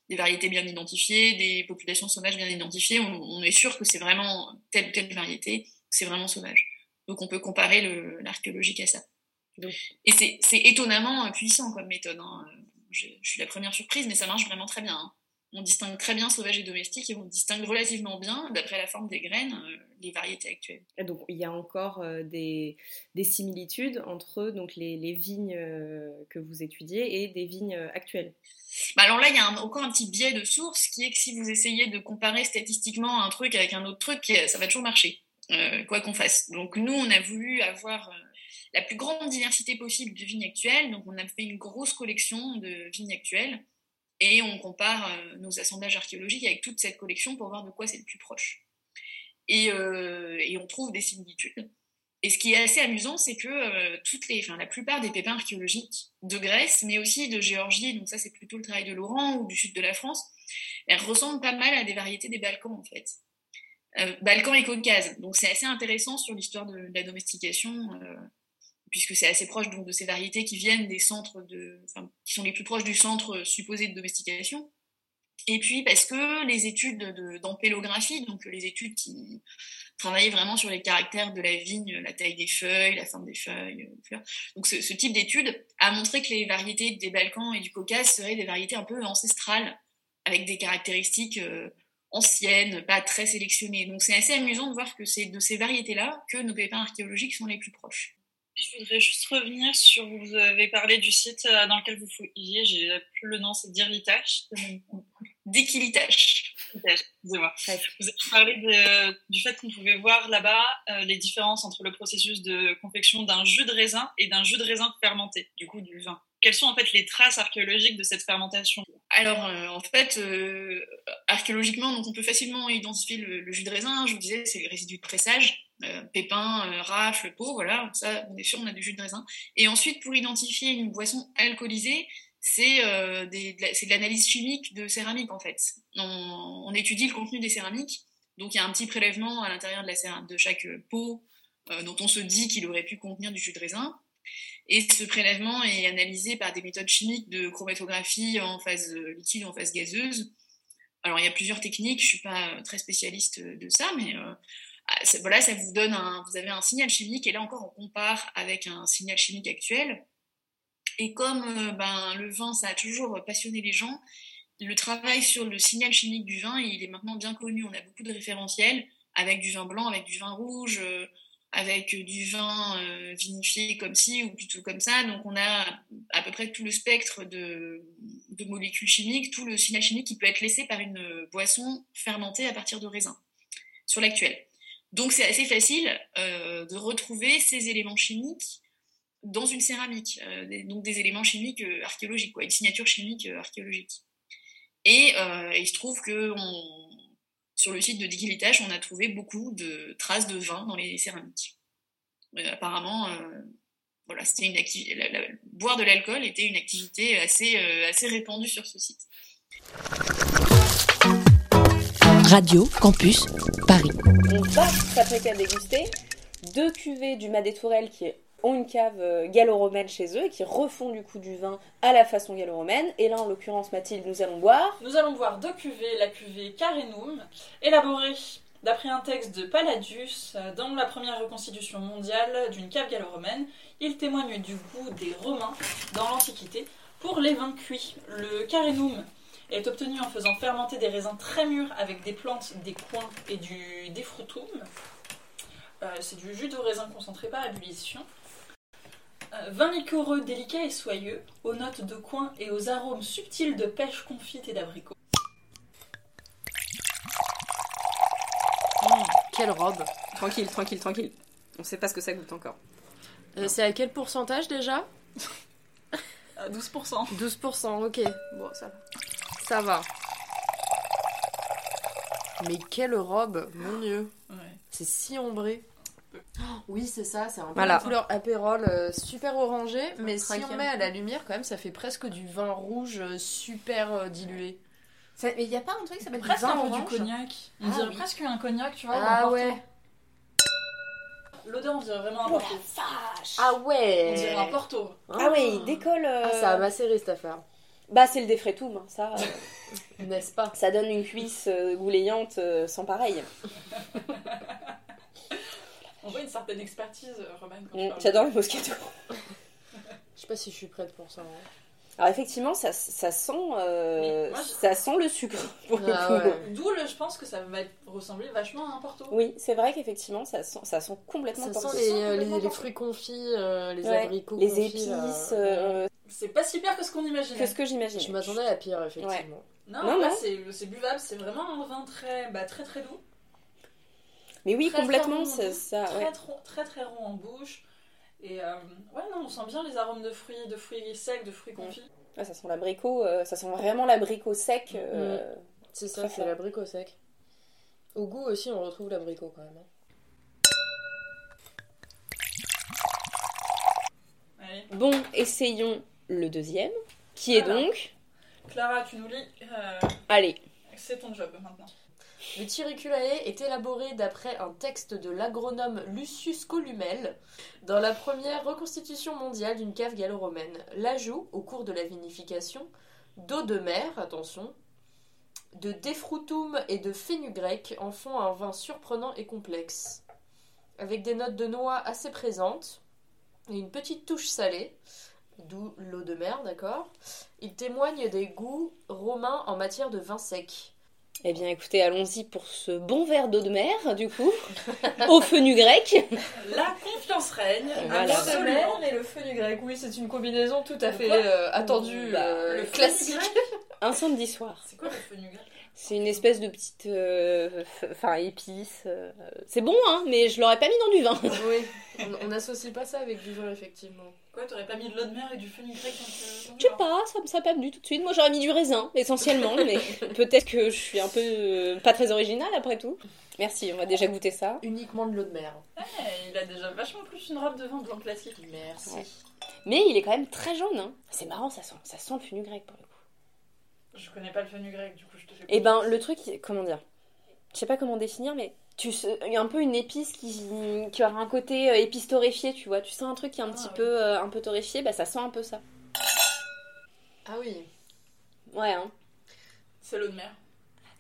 des variétés bien identifiées, des populations sauvages bien identifiées. On, est sûr que c'est vraiment telle ou telle variété, c'est vraiment sauvage. Donc on peut comparer l'archéologique à ça. Et c'est étonnamment puissant comme méthode. Hein. Je, je, suis la première surprise, mais ça marche vraiment très bien. Hein on distingue très bien sauvage et domestique et on distingue relativement bien, d'après la forme des graines, euh, les variétés actuelles. donc il y a encore euh, des, similitudes entre donc, les, vignes euh, que vous étudiez et des vignes actuelles bah alors là, il y a encore un petit biais de source qui est que si vous essayez de comparer statistiquement un truc avec un autre truc, ça va toujours marcher, quoi qu'on fasse. Donc nous, on a voulu avoir la plus grande diversité possible de vignes actuelles, donc on a fait une grosse collection de vignes actuelles et on compare euh, nos assemblages archéologiques avec toute cette collection pour voir de quoi c'est le plus proche. Et, euh, on trouve des similitudes. Et ce qui est assez amusant, c'est que euh, toutes les, enfin, la plupart des pépins archéologiques de Grèce, mais aussi de Géorgie, donc ça c'est plutôt le travail de Laurent, ou du sud de la France, elles ressemblent pas mal à des variétés des Balkans en fait. Balkans et Caucase. Donc c'est assez intéressant sur l'histoire de, la domestication puisque c'est assez proche donc, de ces variétés qui viennent des centres qui sont les plus proches du centre supposé de domestication. Et puis parce que les études d'ampélographie, donc les études qui travaillaient vraiment sur les caractères de la vigne, la taille des feuilles, la forme des feuilles, fleurs. Donc ce, type d'études a montré que les variétés des Balkans et du Caucase seraient des variétés un peu ancestrales, avec des caractéristiques euh, anciennes, pas très sélectionnées. Donc c'est assez amusant de voir que c'est de ces variétés-là que nos pépins archéologiques sont les plus proches. Je voudrais juste revenir sur, vous avez parlé du site euh, dans lequel vous fouillez, j'ai plus le nom, c'est Dirlitache. Excusez-moi. Vous avez parlé de, du fait qu'on pouvait voir là-bas euh, les différences entre le processus de confection d'un jus de raisin et d'un jus de raisin fermenté, du coup du vin. Quelles sont en fait les traces archéologiques de cette fermentation? Alors euh, en fait, archéologiquement, donc on peut facilement identifier le, le, jus de raisin. Je vous disais, c'est le résidu de pressage. Euh, pépins, euh, peau, voilà, ça, on est sûr, on a du jus de raisin. Et ensuite, pour identifier une boisson alcoolisée, c'est euh, de l'analyse chimique de céramique, en fait. On, étudie le contenu des céramiques, donc il y a un petit prélèvement à l'intérieur de, de chaque pot dont on se dit qu'il aurait pu contenir du jus de raisin. Et ce prélèvement est analysé par des méthodes chimiques de chromatographie en phase liquide ou en phase gazeuse. Alors, il y a plusieurs techniques, je ne suis pas très spécialiste de ça, mais voilà, ça vous donne un, vous avez un signal chimique et là encore on compare avec un signal chimique actuel. Et comme euh, ben, le vin, ça a toujours passionné les gens, le travail sur le signal chimique du vin, il est maintenant bien connu. On a beaucoup de référentiels avec du vin blanc, avec du vin rouge, avec du vin vinifié comme ci ou plutôt comme ça. Donc on a à peu près tout le spectre de, de molécules chimiques, tout le signal chimique qui peut être laissé par une boisson fermentée à partir de raisin sur l'actuel. Donc c'est assez facile euh, de retrouver ces éléments chimiques dans une céramique, euh, donc des éléments chimiques euh, archéologiques, une signature chimique archéologique. Et il se trouve que sur le site de Dikilitash, on a trouvé beaucoup de traces de vin dans les céramiques. apparemment, voilà, c'était une boire de l'alcool était une activité assez, assez répandue sur ce site. Radio Campus Paris. On va s'apprêter à déguster deux cuvées du Mas des Tourelles qui ont une cave euh, gallo-romaine chez eux et qui refont du coup du vin à la façon gallo-romaine. Et là, en l'occurrence, Mathilde, nous allons boire. Nous allons boire deux cuvées, la cuvée Carenum, élaborée d'après un texte de Palladius euh, dans la première reconstitution mondiale d'une cave gallo-romaine. Il témoigne du goût des Romains dans l'Antiquité pour les vins cuits. Le Carenum est obtenu en faisant fermenter des raisins très mûrs avec des plantes, des coins et du défrutum. Euh, c'est du jus de raisin concentré par ébullition. Euh, vin liquoreux, délicat et soyeux, aux notes de coin et aux arômes subtils de pêche confite et d'abricot. Mmh, quelle robe Tranquille, tranquille, tranquille. On sait pas ce que ça goûte encore. Euh, c'est à quel pourcentage déjà? 12%. 12%, ok. Bon, ça va. Ça va. Mais quelle robe, mon dieu. C'est si ombré. Oh, oui, c'est ça, c'est un peu la couleur apérole euh, super orangé, mais si on met à la lumière, quand même, ça fait presque du vin rouge euh, super euh, dilué. mais il n'y a pas un truc qui s'appelle presque un peu du cognac. On ah dirait presque un cognac, tu vois. Ah ouais. L'odeur, on dirait vraiment un porto. Ah ouais On dirait un porto. Ah, ouais, il décolle. Ah, ça a macéré cette affaire. Bah, c'est le défrétum, hein, ça. N'est-ce pas Ça donne une cuisse euh, goulayante euh, sans pareil. On voit une certaine expertise, euh, Roman. Mm, j'adore le moscato. Je sais pas si je suis prête pour ça. Hein. Alors effectivement, ça, ça sent, ça sent le sucre pour le ah. D'où je pense que ça va ressembler vachement à un porto. Oui, c'est vrai qu'effectivement, ça sent, ça sent complètement. Ça sent les, les, fruits confits, les abricots, les épices. C'est pas si pire que ce qu'on imaginait. Que ce que j'imaginais. Je m'attendais à pire, effectivement. Non, non, là, c'est buvable, c'est vraiment un vin très, bah, très très doux. Mais oui, complètement, c'est ça. Très, très, très rond en bouche. Et euh, ouais, non, on sent bien les arômes de fruits, de fruits secs, de fruits confits. ça sent l'abricot, euh, ça sent vraiment l'abricot sec. Euh. C'est ça, c'est l'abricot sec. Au goût aussi, on retrouve l'abricot quand même. Hein. Bon, essayons le deuxième, qui est donc. Clara, tu nous lis. Euh, Allez. C'est ton job maintenant. Le Tiriculae est élaboré d'après un texte de l'agronome Lucius Columel dans la première reconstitution mondiale d'une cave gallo-romaine. L'ajout, au cours de la vinification, d'eau de mer, attention, de défrutum et de fenugrec en font un vin surprenant et complexe. Avec des notes de noix assez présentes et une petite touche salée, d'où l'eau de mer, d'accord Il témoigne des goûts romains en matière de vin sec. Eh bien, écoutez, allons-y pour ce bon verre d'eau de mer, du coup, au feu nu grec. La confiance règne. Voilà. L'eau de mer et le feu nu grec. Oui, c'est une combinaison tout à fait euh, attendue, bah, euh, le classique. Un samedi soir. C'est quoi le feu nu grec? C'est une espèce de petite. Euh, enfin, épice. Euh, c'est bon, hein, mais je l'aurais pas mis dans du vin. oui, on n'associe pas ça avec du vin, effectivement. Quoi, t'aurais pas mis de l'eau de mer et du fenugrec dans Je sais pas, ça me serait pas venu tout de suite. Moi, j'aurais mis du raisin, essentiellement, mais peut-être que je suis un peu euh, pas très originale après tout. Merci, on va déjà goûter ça. Uniquement de l'eau de mer. il a déjà vachement plus une robe de vin blanc classique. Merci. Mais il est quand même très jaune. Hein. C'est marrant, ça sent, ça sent le fenugrec pour le coup. Je connais pas le fenugrec, du coup je te fais. Eh ben, le truc, comment dire? Je sais pas comment définir, mais tu il y a un peu une épice qui, qui aura un côté euh, épice torréfié, tu vois. Tu sens un truc qui est un petit ah, peu, euh, un peu torréfié, bah ça sent un peu ça. Ah oui. Ouais, hein. C'est l'eau de mer.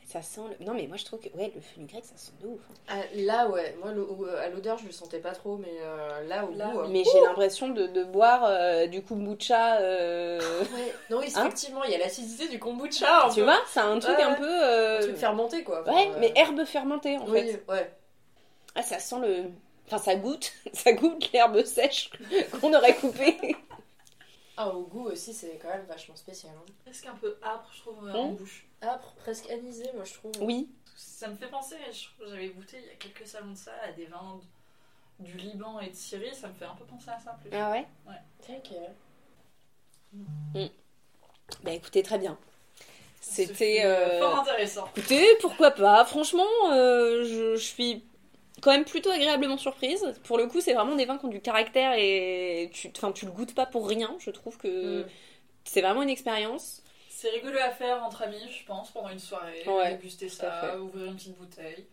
Ça sent le... Non, mais moi je trouve que ouais, le fenugrec, ça sent de ouf. hein. Ah, là, ouais. Moi, le- au- à l'odeur, je le sentais pas trop, mais euh, là, au Là, goût. euh, mais j'ai l'impression de, de boire euh, du kombucha. euh, Ouais. Non, oui, Hein effectivement, il y a l'acidité du kombucha. un tu peu. vois, c'est un truc Ouais, un peu. euh, Un truc fermenté, quoi. Enfin, Ouais, euh, mais herbe fermentée en Oui, fait. ouais. Ah, ça sent le. Enfin, ça goûte, ça goûte l'herbe sèche qu'on aurait coupée. Ah, au goût aussi, c'est quand même vachement spécial. hein. Presque un peu âpre, je trouve, euh, en bouche. Âpre, presque anisé, moi, je trouve. Oui. Ça me fait penser, je trouve que j'avais goûté il y a quelques salons de ça à des vins du Liban et de Syrie, ça me fait un peu penser à ça plus. Ah ouais? Ok. Bah écoutez, très bien. C'était. euh, euh, fort intéressant. Écoutez, pourquoi pas Franchement, euh, je, je suis quand même plutôt agréablement surprise. Pour le coup, c'est vraiment des vins qui ont du caractère et tu, enfin, tu le goûtes pas pour rien. Je trouve que Mm. c'est vraiment une expérience. C'est rigolo à faire entre amis, je pense, pendant une soirée, Ouais, déguster ça, fait. ouvrir une petite bouteille.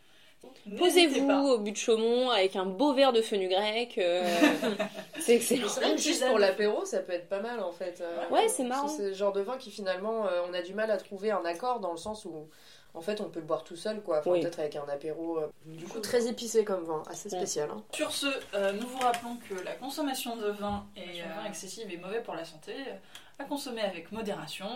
Posez-vous au but de Chaumont avec un beau verre de fenugrec. euh, c'est excellent. Juste pour l'apéro, ça peut être pas mal en fait. Euh, Ouais, c'est marrant. C'est le genre de vin qui finalement, euh, on a du mal à trouver un accord dans le sens où, en fait, on peut le boire tout seul, quoi. Enfin, Oui. peut-être avec un apéro. euh, du coup, très épicé comme vin, assez Ouais. spécial. hein. Sur ce, euh, nous vous rappelons que la consommation de vin et euh, vin excessive est mauvais pour la santé, à consommer avec modération.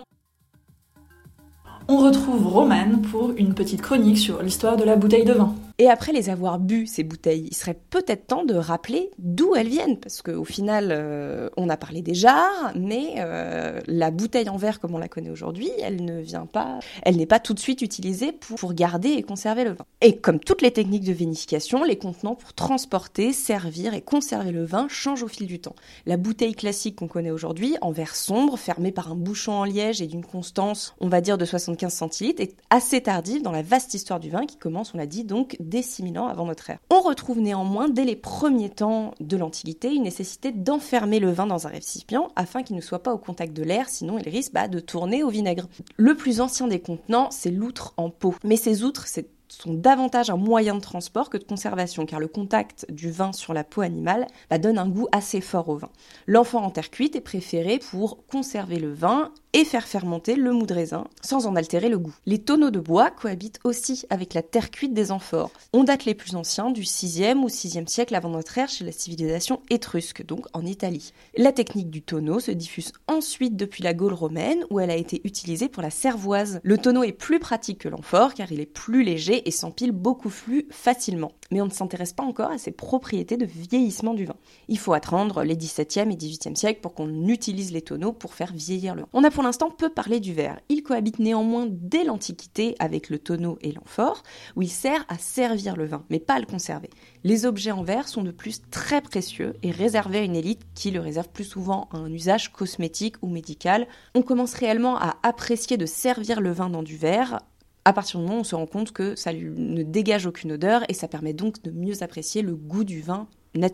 On retrouve Romane pour une petite chronique sur l'histoire de la bouteille de vin. Et après les avoir bu, ces bouteilles, il serait peut-être temps de rappeler d'où elles viennent, parce qu'au final, euh, on a parlé des jarres, mais euh, la bouteille en verre comme on la connaît aujourd'hui, elle ne vient pas, elle n'est pas tout de suite utilisée pour, pour garder et conserver le vin. Et comme toutes les techniques de vinification, les contenants pour transporter, servir et conserver le vin changent au fil du temps. La bouteille classique qu'on connaît aujourd'hui, en verre sombre, fermée par un bouchon en liège et d'une constance, on va dire de 75 centilitres, est assez tardive dans la vaste histoire du vin qui commence, on l'a dit, donc dès 6000 ans avant notre ère. On retrouve néanmoins, dès les premiers temps de l'Antiquité, une nécessité d'enfermer le vin dans un récipient afin qu'il ne soit pas au contact de l'air, sinon il risque bah, de tourner au vinaigre. Le plus ancien des contenants, c'est l'outre en pot. Mais ces outres, c'est sont davantage un moyen de transport que de conservation, car le contact du vin sur la peau animale bah, donne un goût assez fort au vin. L'enfant en terre cuite est préféré pour conserver le vin et faire fermenter le mou de sans en altérer le goût. Les tonneaux de bois cohabitent aussi avec la terre cuite des amphores. On date les plus anciens du 6e ou 6e siècle avant notre ère chez la civilisation étrusque, donc en Italie. La technique du tonneau se diffuse ensuite depuis la Gaule romaine où elle a été utilisée pour la cervoise. Le tonneau est plus pratique que l'amphore car il est plus léger et s'empile beaucoup plus facilement. Mais on ne s'intéresse pas encore à ses propriétés de vieillissement du vin. Il faut attendre les 17e et 18e siècles pour qu'on utilise les tonneaux pour faire vieillir le vin. On a pour l'instant peu parlé du verre. Il cohabite néanmoins dès l'Antiquité avec le tonneau et l'amphore, où il sert à servir le vin, mais pas à le conserver. Les objets en verre sont de plus très précieux et réservés à une élite qui le réserve plus souvent à un usage cosmétique ou médical. On commence réellement à apprécier de servir le vin dans du verre à partir du moment où on se rend compte que ça ne dégage aucune odeur et ça permet donc de mieux apprécier le goût du vin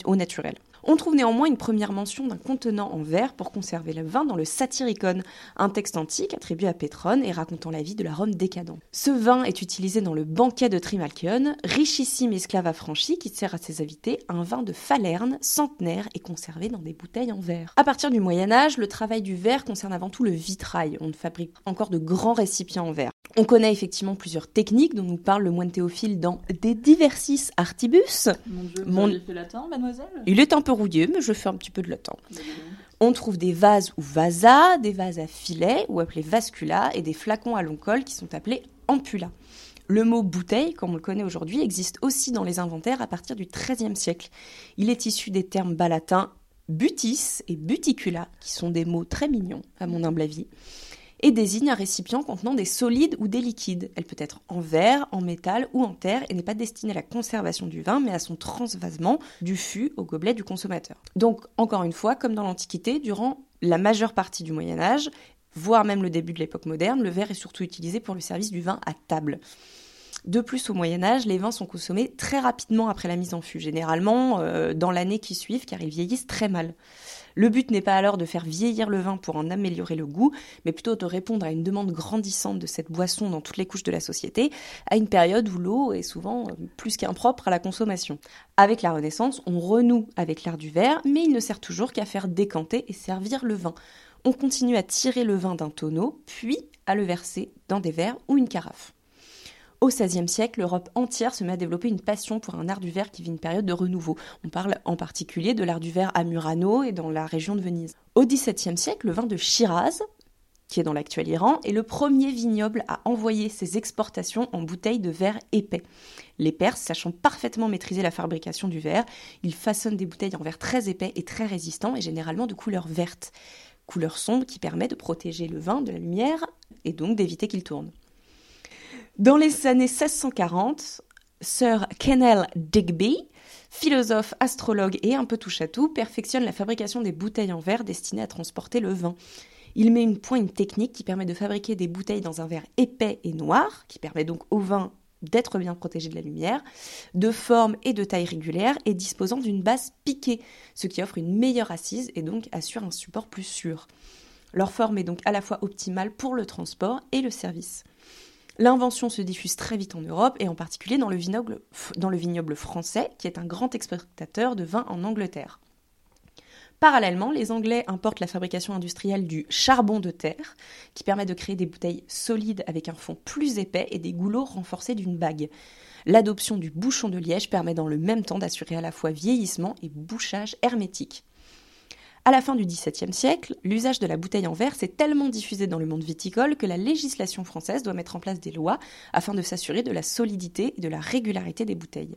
au naturel. On trouve néanmoins une première mention d'un contenant en verre pour conserver le vin dans le Satyricon, un texte antique attribué à Pétrone et racontant la vie de la Rome décadente. Ce vin est utilisé dans le banquet de Trimalchion, richissime esclave affranchi qui sert à ses invités un vin de Falerne, centenaire et conservé dans des bouteilles en verre. À partir du Moyen Âge, le travail du verre concerne avant tout le vitrail. On ne fabrique encore de grands récipients en verre. On connaît effectivement plusieurs techniques dont nous parle le moine Théophile dans De Diversis Artibus. Mon Dieu, vous Mon- avez fait latin, mademoiselle? Il est un peu rouillé, mais je fais un petit peu de latin. On trouve des vases ou vasas, des vases à filet ou appelés vascula et des flacons à long col qui sont appelés ampula. Le mot bouteille, comme on le connaît aujourd'hui, existe aussi dans les inventaires à partir du XIIIe siècle. Il est issu des termes bas latins butis et buticula, qui sont des mots très mignons, à mon humble avis, et désigne un récipient contenant des solides ou des liquides. Elle peut être en verre, en métal ou en terre et n'est pas destinée à la conservation du vin, mais à son transvasement du fût au gobelet du consommateur. Donc, encore une fois, comme dans l'Antiquité, durant la majeure partie du Moyen Âge, voire même le début de l'époque moderne, le verre est surtout utilisé pour le service du vin à table. De plus, au Moyen Âge, les vins sont consommés très rapidement après la mise en fût, généralement euh, dans l'année qui suit, car ils vieillissent très mal. Le but n'est pas alors de faire vieillir le vin pour en améliorer le goût, mais plutôt de répondre à une demande grandissante de cette boisson dans toutes les couches de la société, à une période où l'eau est souvent euh, plus qu'impropre à la consommation. Avec la Renaissance, on renoue avec l'art du verre, mais il ne sert toujours qu'à faire décanter et servir le vin. On continue à tirer le vin d'un tonneau, puis à le verser dans des verres ou une carafe. Au XVIe siècle, l'Europe entière se met à développer une passion pour un art du verre qui vit une période de renouveau. On parle en particulier de l'art du verre à Murano et dans la région de Venise. Au XVIIe siècle, le vin de Shiraz, qui est dans l'actuel Iran, est le premier vignoble à envoyer ses exportations en bouteilles de verre épais. Les Perses, sachant parfaitement maîtriser la fabrication du verre, ils façonnent des bouteilles en verre très épais et très résistants et généralement de couleur verte, couleur sombre qui permet de protéger le vin de la lumière et donc d'éviter qu'il tourne. Dans les années 1640, Sir Kennel Digby, philosophe, astrologue et un peu touche-à-tout, perfectionne la fabrication des bouteilles en verre destinées à transporter le vin. Il met une pointe technique qui permet de fabriquer des bouteilles dans un verre épais et noir, qui permet donc au vin d'être bien protégé de la lumière, de forme et de taille régulière et disposant d'une base piquée, ce qui offre une meilleure assise et donc assure un support plus sûr. Leur forme est donc à la fois optimale pour le transport et le service. L'invention se diffuse très vite en Europe et en particulier dans le, vignoble, français, qui est un grand exportateur de vin en Angleterre. Parallèlement, les Anglais importent la fabrication industrielle du charbon de terre, qui permet de créer des bouteilles solides avec un fond plus épais et des goulots renforcés d'une bague. L'adoption du bouchon de liège permet dans le même temps d'assurer à la fois vieillissement et bouchage hermétique. À la fin du XVIIe siècle, l'usage de la bouteille en verre s'est tellement diffusé dans le monde viticole que la législation française doit mettre en place des lois afin de s'assurer de la solidité et de la régularité des bouteilles.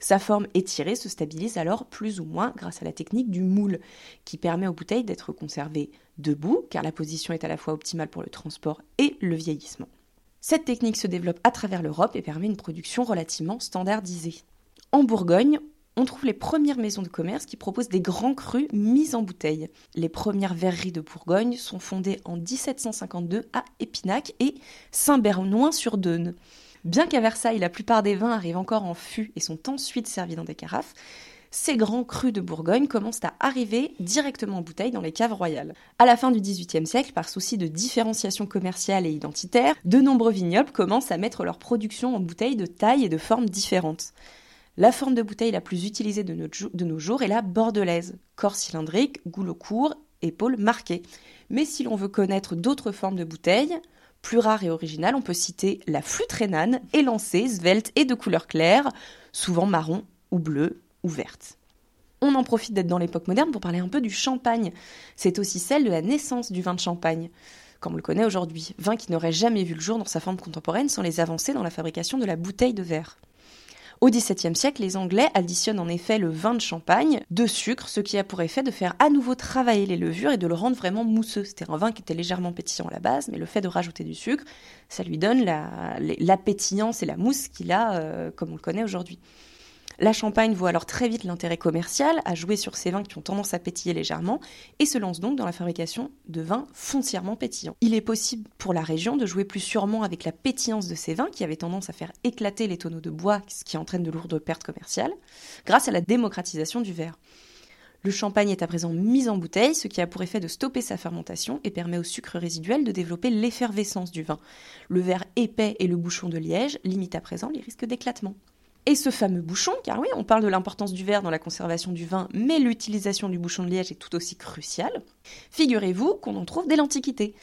Sa forme étirée se stabilise alors plus ou moins grâce à la technique du moule, qui permet aux bouteilles d'être conservées debout, car la position est à la fois optimale pour le transport et le vieillissement. Cette technique se développe à travers l'Europe et permet une production relativement standardisée. En Bourgogne, on trouve les premières maisons de commerce qui proposent des grands crus mis en bouteille. Les premières verreries de Bourgogne sont fondées en 1752 à Épinac et Saint-Bernoin-sur-Deune. Bien qu'à Versailles, la plupart des vins arrivent encore en fût et sont ensuite servis dans des carafes, ces grands crus de Bourgogne commencent à arriver directement en bouteille dans les caves royales. À la fin du XVIIIe siècle, par souci de différenciation commerciale et identitaire, de nombreux vignobles commencent à mettre leur production en bouteilles de taille et de forme différentes. La forme de bouteille la plus utilisée de, nos jours est la bordelaise, corps cylindrique, goulot court, épaules marquées. Mais si l'on veut connaître d'autres formes de bouteilles, plus rares et originales, on peut citer la flûte rhénane, élancée, svelte et de couleur claire, souvent marron ou bleu ou verte. On en profite d'être dans l'époque moderne pour parler un peu du champagne. C'est aussi celle de la naissance du vin de champagne, comme on le connaît aujourd'hui. Vin qui n'aurait jamais vu le jour dans sa forme contemporaine sans les avancées dans la fabrication de la bouteille de verre. Au XVIIe siècle, les Anglais additionnent en effet le vin de champagne de sucre, ce qui a pour effet de faire à nouveau travailler les levures et de le rendre vraiment mousseux. C'était un vin qui était légèrement pétillant à la base, mais le fait de rajouter du sucre, ça lui donne la, pétillance et la mousse qu'il a euh, comme on le connaît aujourd'hui. La Champagne voit alors très vite l'intérêt commercial à jouer sur ces vins qui ont tendance à pétiller légèrement et se lance donc dans la fabrication de vins foncièrement pétillants. Il est possible pour la région de jouer plus sûrement avec la pétillance de ces vins qui avaient tendance à faire éclater les tonneaux de bois, ce qui entraîne de lourdes pertes commerciales, grâce à la démocratisation du verre. Le champagne est à présent mis en bouteille, ce qui a pour effet de stopper sa fermentation et permet au sucre résiduel de développer l'effervescence du vin. Le verre épais et le bouchon de liège limitent à présent les risques d'éclatement. Et ce fameux bouchon, car oui, on parle de l'importance du verre dans la conservation du vin, mais l'utilisation du bouchon de liège est tout aussi cruciale. Figurez-vous qu'on en trouve dès l'Antiquité.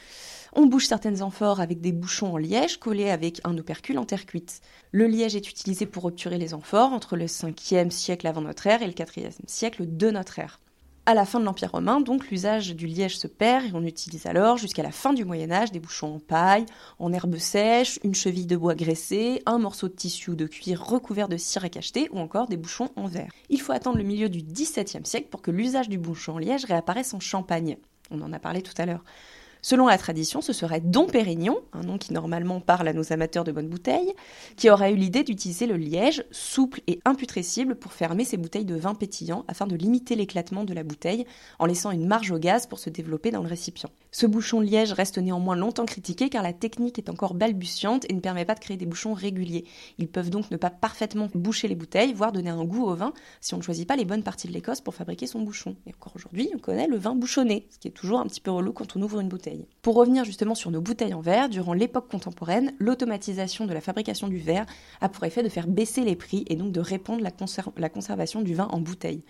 On bouche certaines amphores avec des bouchons en liège collés avec un opercule en terre cuite. Le liège est utilisé pour obturer les amphores entre le 5e siècle avant notre ère et le 4e siècle de notre ère. À la fin de l'Empire romain, donc, l'usage du liège se perd et on utilise alors, jusqu'à la fin du Moyen Âge, des bouchons en paille, en herbe sèche, une cheville de bois graissée, un morceau de tissu ou de cuir recouvert de cire à cacheter ou encore des bouchons en verre. Il faut attendre le milieu du XVIIe siècle pour que l'usage du bouchon en liège réapparaisse en Champagne. On en a parlé tout à l'heure. Selon la tradition, ce serait Dom Pérignon, un nom qui normalement parle à nos amateurs de bonnes bouteilles, qui aurait eu l'idée d'utiliser le liège, souple et imputrescible, pour fermer ses bouteilles de vin pétillant afin de limiter l'éclatement de la bouteille en laissant une marge au gaz pour se développer dans le récipient. Ce bouchon liège reste néanmoins longtemps critiqué car la technique est encore balbutiante et ne permet pas de créer des bouchons réguliers. Ils peuvent donc ne pas parfaitement boucher les bouteilles, voire donner un goût au vin si on ne choisit pas les bonnes parties de l'Écosse pour fabriquer son bouchon. Et encore aujourd'hui, on connaît le vin bouchonné, ce qui est toujours un petit peu relou quand on ouvre une bouteille. Pour revenir justement sur nos bouteilles en verre, durant l'époque contemporaine, l'automatisation de la fabrication du verre a pour effet de faire baisser les prix et donc de répondre la, la conservation du vin en bouteille.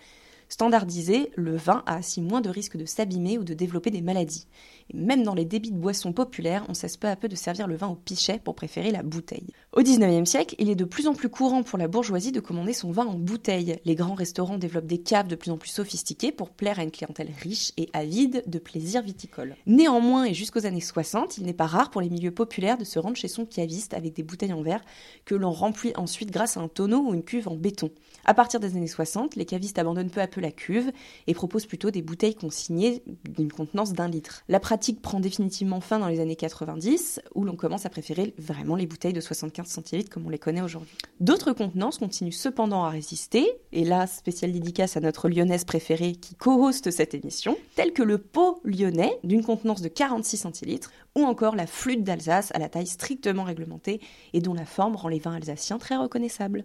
Standardisé, le vin a ainsi moins de risques de s'abîmer ou de développer des maladies. Et même dans les débits de boissons populaires, on cesse peu à peu de servir le vin au pichet pour préférer la bouteille. Au XIXe siècle, il est de plus en plus courant pour la bourgeoisie de commander son vin en bouteille. Les grands restaurants développent des caves de plus en plus sophistiquées pour plaire à une clientèle riche et avide de plaisirs viticoles. Néanmoins, et jusqu'aux années 60, il n'est pas rare pour les milieux populaires de se rendre chez son caviste avec des bouteilles en verre que l'on remplit ensuite grâce à un tonneau ou une cuve en béton. À partir des années 60, les cavistes abandonnent peu à peu la cuve et proposent plutôt des bouteilles consignées d'une contenance d'un litre. La pratique prend définitivement fin dans les années 90, où l'on commence à préférer vraiment les bouteilles de 75 centilitres comme on les connaît aujourd'hui. D'autres contenances continuent cependant à résister, et là, spéciale dédicace à notre lyonnaise préférée qui co-hoste cette émission, telles que le pot lyonnais d'une contenance de 46 centilitres, ou encore la flûte d'Alsace à la taille strictement réglementée et dont la forme rend les vins alsaciens très reconnaissables.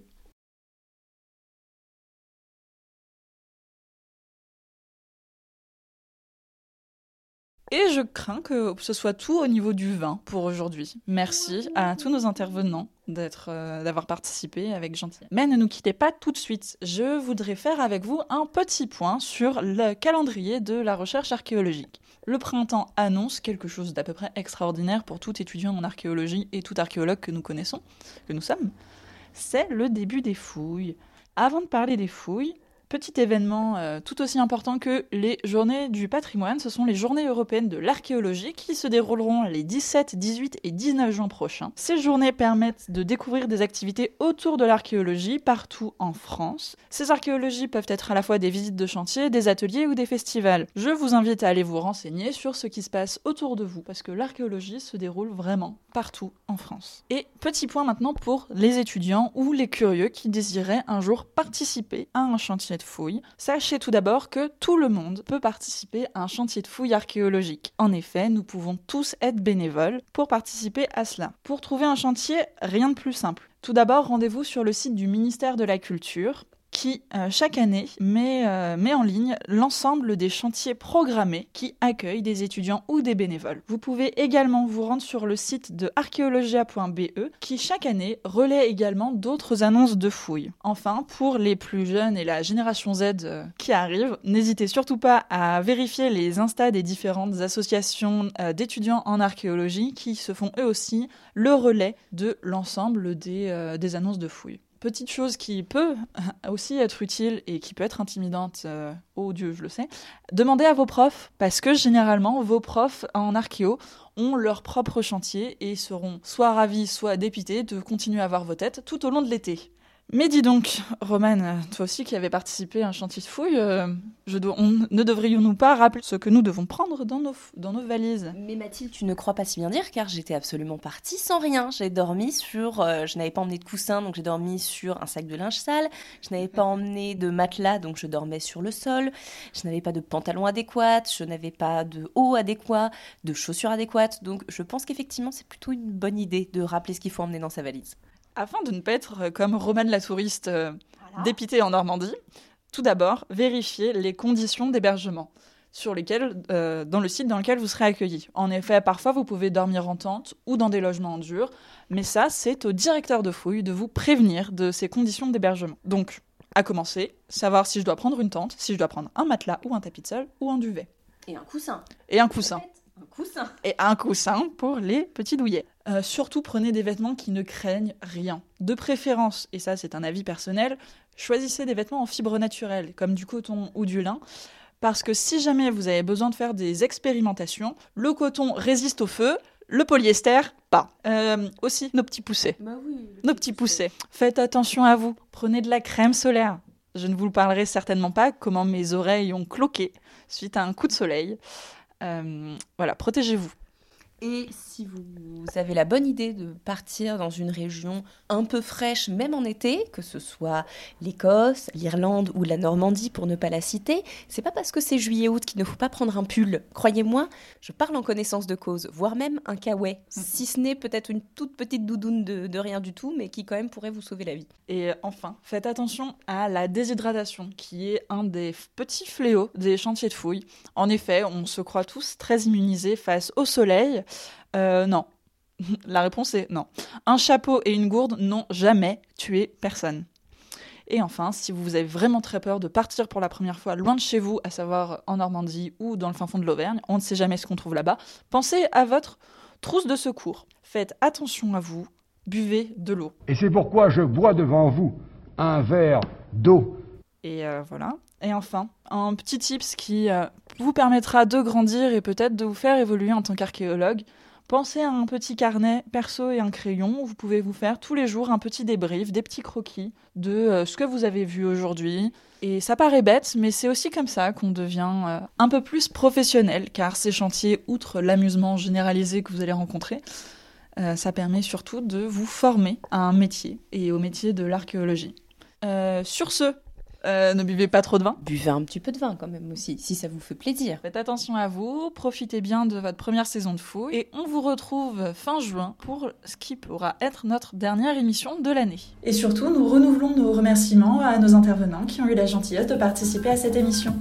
Et je crains que ce soit tout au niveau du vin pour aujourd'hui. Merci à tous nos intervenants euh, d'avoir participé avec gentillesse. Mais ne nous quittez pas tout de suite. Je voudrais faire avec vous un petit point sur le calendrier de la recherche archéologique. Le printemps annonce quelque chose d'à peu près extraordinaire pour tout étudiant en archéologie et tout archéologue que nous connaissons, que nous sommes. C'est le début des fouilles. Avant de parler des fouilles, Petit événement euh, tout aussi important que les journées du patrimoine, ce sont les journées européennes de l'archéologie qui se dérouleront les 17, 18 et 19 juin prochains. Ces journées permettent de découvrir des activités autour de l'archéologie partout en France. Ces archéologies peuvent être à la fois des visites de chantier, des ateliers ou des festivals. Je vous invite à aller vous renseigner sur ce qui se passe autour de vous parce que l'archéologie se déroule vraiment partout en France. Et petit point maintenant pour les étudiants ou les curieux qui désiraient un jour participer à un chantier fouilles. Sachez tout d'abord que tout le monde peut participer à un chantier de fouilles archéologique. En effet, nous pouvons tous être bénévoles pour participer à cela. Pour trouver un chantier, rien de plus simple. Tout d'abord, rendez-vous sur le site du ministère de la Culture qui, euh, chaque année, met, euh, met en ligne l'ensemble des chantiers programmés qui accueillent des étudiants ou des bénévoles. Vous pouvez également vous rendre sur le site de archéologia.be qui, chaque année, relaie également d'autres annonces de fouilles. Enfin, pour les plus jeunes et la génération Z euh, qui arrive, n'hésitez surtout pas à vérifier les instas des différentes associations d'étudiants en archéologie qui se font eux aussi le relais de l'ensemble des annonces de fouilles petite chose qui peut aussi être utile et qui peut être intimidante, oh Dieu, je le sais, demandez à vos profs, parce que généralement, vos profs en archéo ont leur propre chantier et seront soit ravis, soit dépités de continuer à avoir vos têtes tout au long de l'été. Mais dis donc, Romane, toi aussi qui avais participé à un chantier de fouille, euh, ne devrions-nous pas rappeler ce que nous devons prendre dans nos, dans nos valises? Mais Mathilde, tu ne crois pas si bien dire, car j'étais absolument partie sans rien. J'ai dormi sur... Euh, je n'avais pas emmené de coussin, donc j'ai dormi sur un sac de linge sale. Je n'avais pas emmené de matelas, donc je dormais sur le sol. Je n'avais pas de pantalon adéquat, je n'avais pas de haut adéquat, de chaussures adéquates. Donc je pense qu'effectivement, c'est plutôt une bonne idée de rappeler ce qu'il faut emmener dans sa valise. Afin de ne pas être euh, comme Romane la touriste euh, dépitée en Normandie, tout d'abord, vérifiez les conditions d'hébergement sur lesquelles, euh, dans le site dans lequel vous serez accueilli. En effet, parfois vous pouvez dormir en tente ou dans des logements en dur, mais ça, c'est au directeur de fouille de vous prévenir de ces conditions d'hébergement. Donc, à commencer, savoir si je dois prendre une tente, si je dois prendre un matelas ou un tapis de sol ou un duvet. Et un coussin. Et un coussin. Un coussin. Et un coussin pour les petits douillets. Euh, surtout prenez des vêtements qui ne craignent rien. De préférence, et ça c'est un avis personnel, choisissez des vêtements en fibre naturelle, comme du coton ou du lin, parce que si jamais vous avez besoin de faire des expérimentations, le coton résiste au feu, le polyester, pas. Euh, aussi, nos petits poussets. Bah nos petits poussets. Faites attention à vous. Prenez de la crème solaire. Je ne vous parlerai certainement pas comment mes oreilles ont cloqué suite à un coup de soleil. Euh, voilà, protégez-vous. Et si vous avez la bonne idée de partir dans une région un peu fraîche, même en été, que ce soit l'Écosse, l'Irlande ou la Normandie pour ne pas la citer, c'est pas parce que c'est juillet-août qu'il ne faut pas prendre un pull. Croyez-moi, je parle en connaissance de cause, voire même un kawaii, mhm. si ce n'est peut-être une toute petite doudoune de, de, rien du tout, mais qui quand même pourrait vous sauver la vie. Et enfin, faites attention à la déshydratation, qui est un des petits fléaux des chantiers de fouilles. En effet, on se croit tous très immunisés face au soleil. Euh, non. La réponse est non. Un chapeau et une gourde n'ont jamais tué personne. Et enfin, si vous avez vraiment très peur de partir pour la première fois loin de chez vous, à savoir en Normandie ou dans le fin fond de l'Auvergne, on ne sait jamais ce qu'on trouve là-bas, pensez à votre trousse de secours. Faites attention à vous, buvez de l'eau. Et c'est pourquoi je bois devant vous un verre d'eau. Et euh, voilà. Et enfin, un petit tips qui euh, vous permettra de grandir et peut-être de vous faire évoluer en tant qu'archéologue. Pensez à un petit carnet perso et un crayon. Vous pouvez vous faire tous les jours un petit débrief, des petits croquis de euh, ce que vous avez vu aujourd'hui. Et ça paraît bête, mais c'est aussi comme ça qu'on devient un peu plus professionnel, car ces chantiers, outre l'amusement généralisé que vous allez rencontrer, ça permet surtout de vous former à un métier et au métier de l'archéologie. sur ce, euh, ne buvez pas trop de vin. Buvez un petit peu de vin quand même aussi, si ça vous fait plaisir. Faites attention à vous, profitez bien de votre première saison de fouille et on vous retrouve fin juin pour ce qui pourra être notre dernière émission de l'année. Et surtout, nous renouvelons nos remerciements à nos intervenants qui ont eu la gentillesse de participer à cette émission.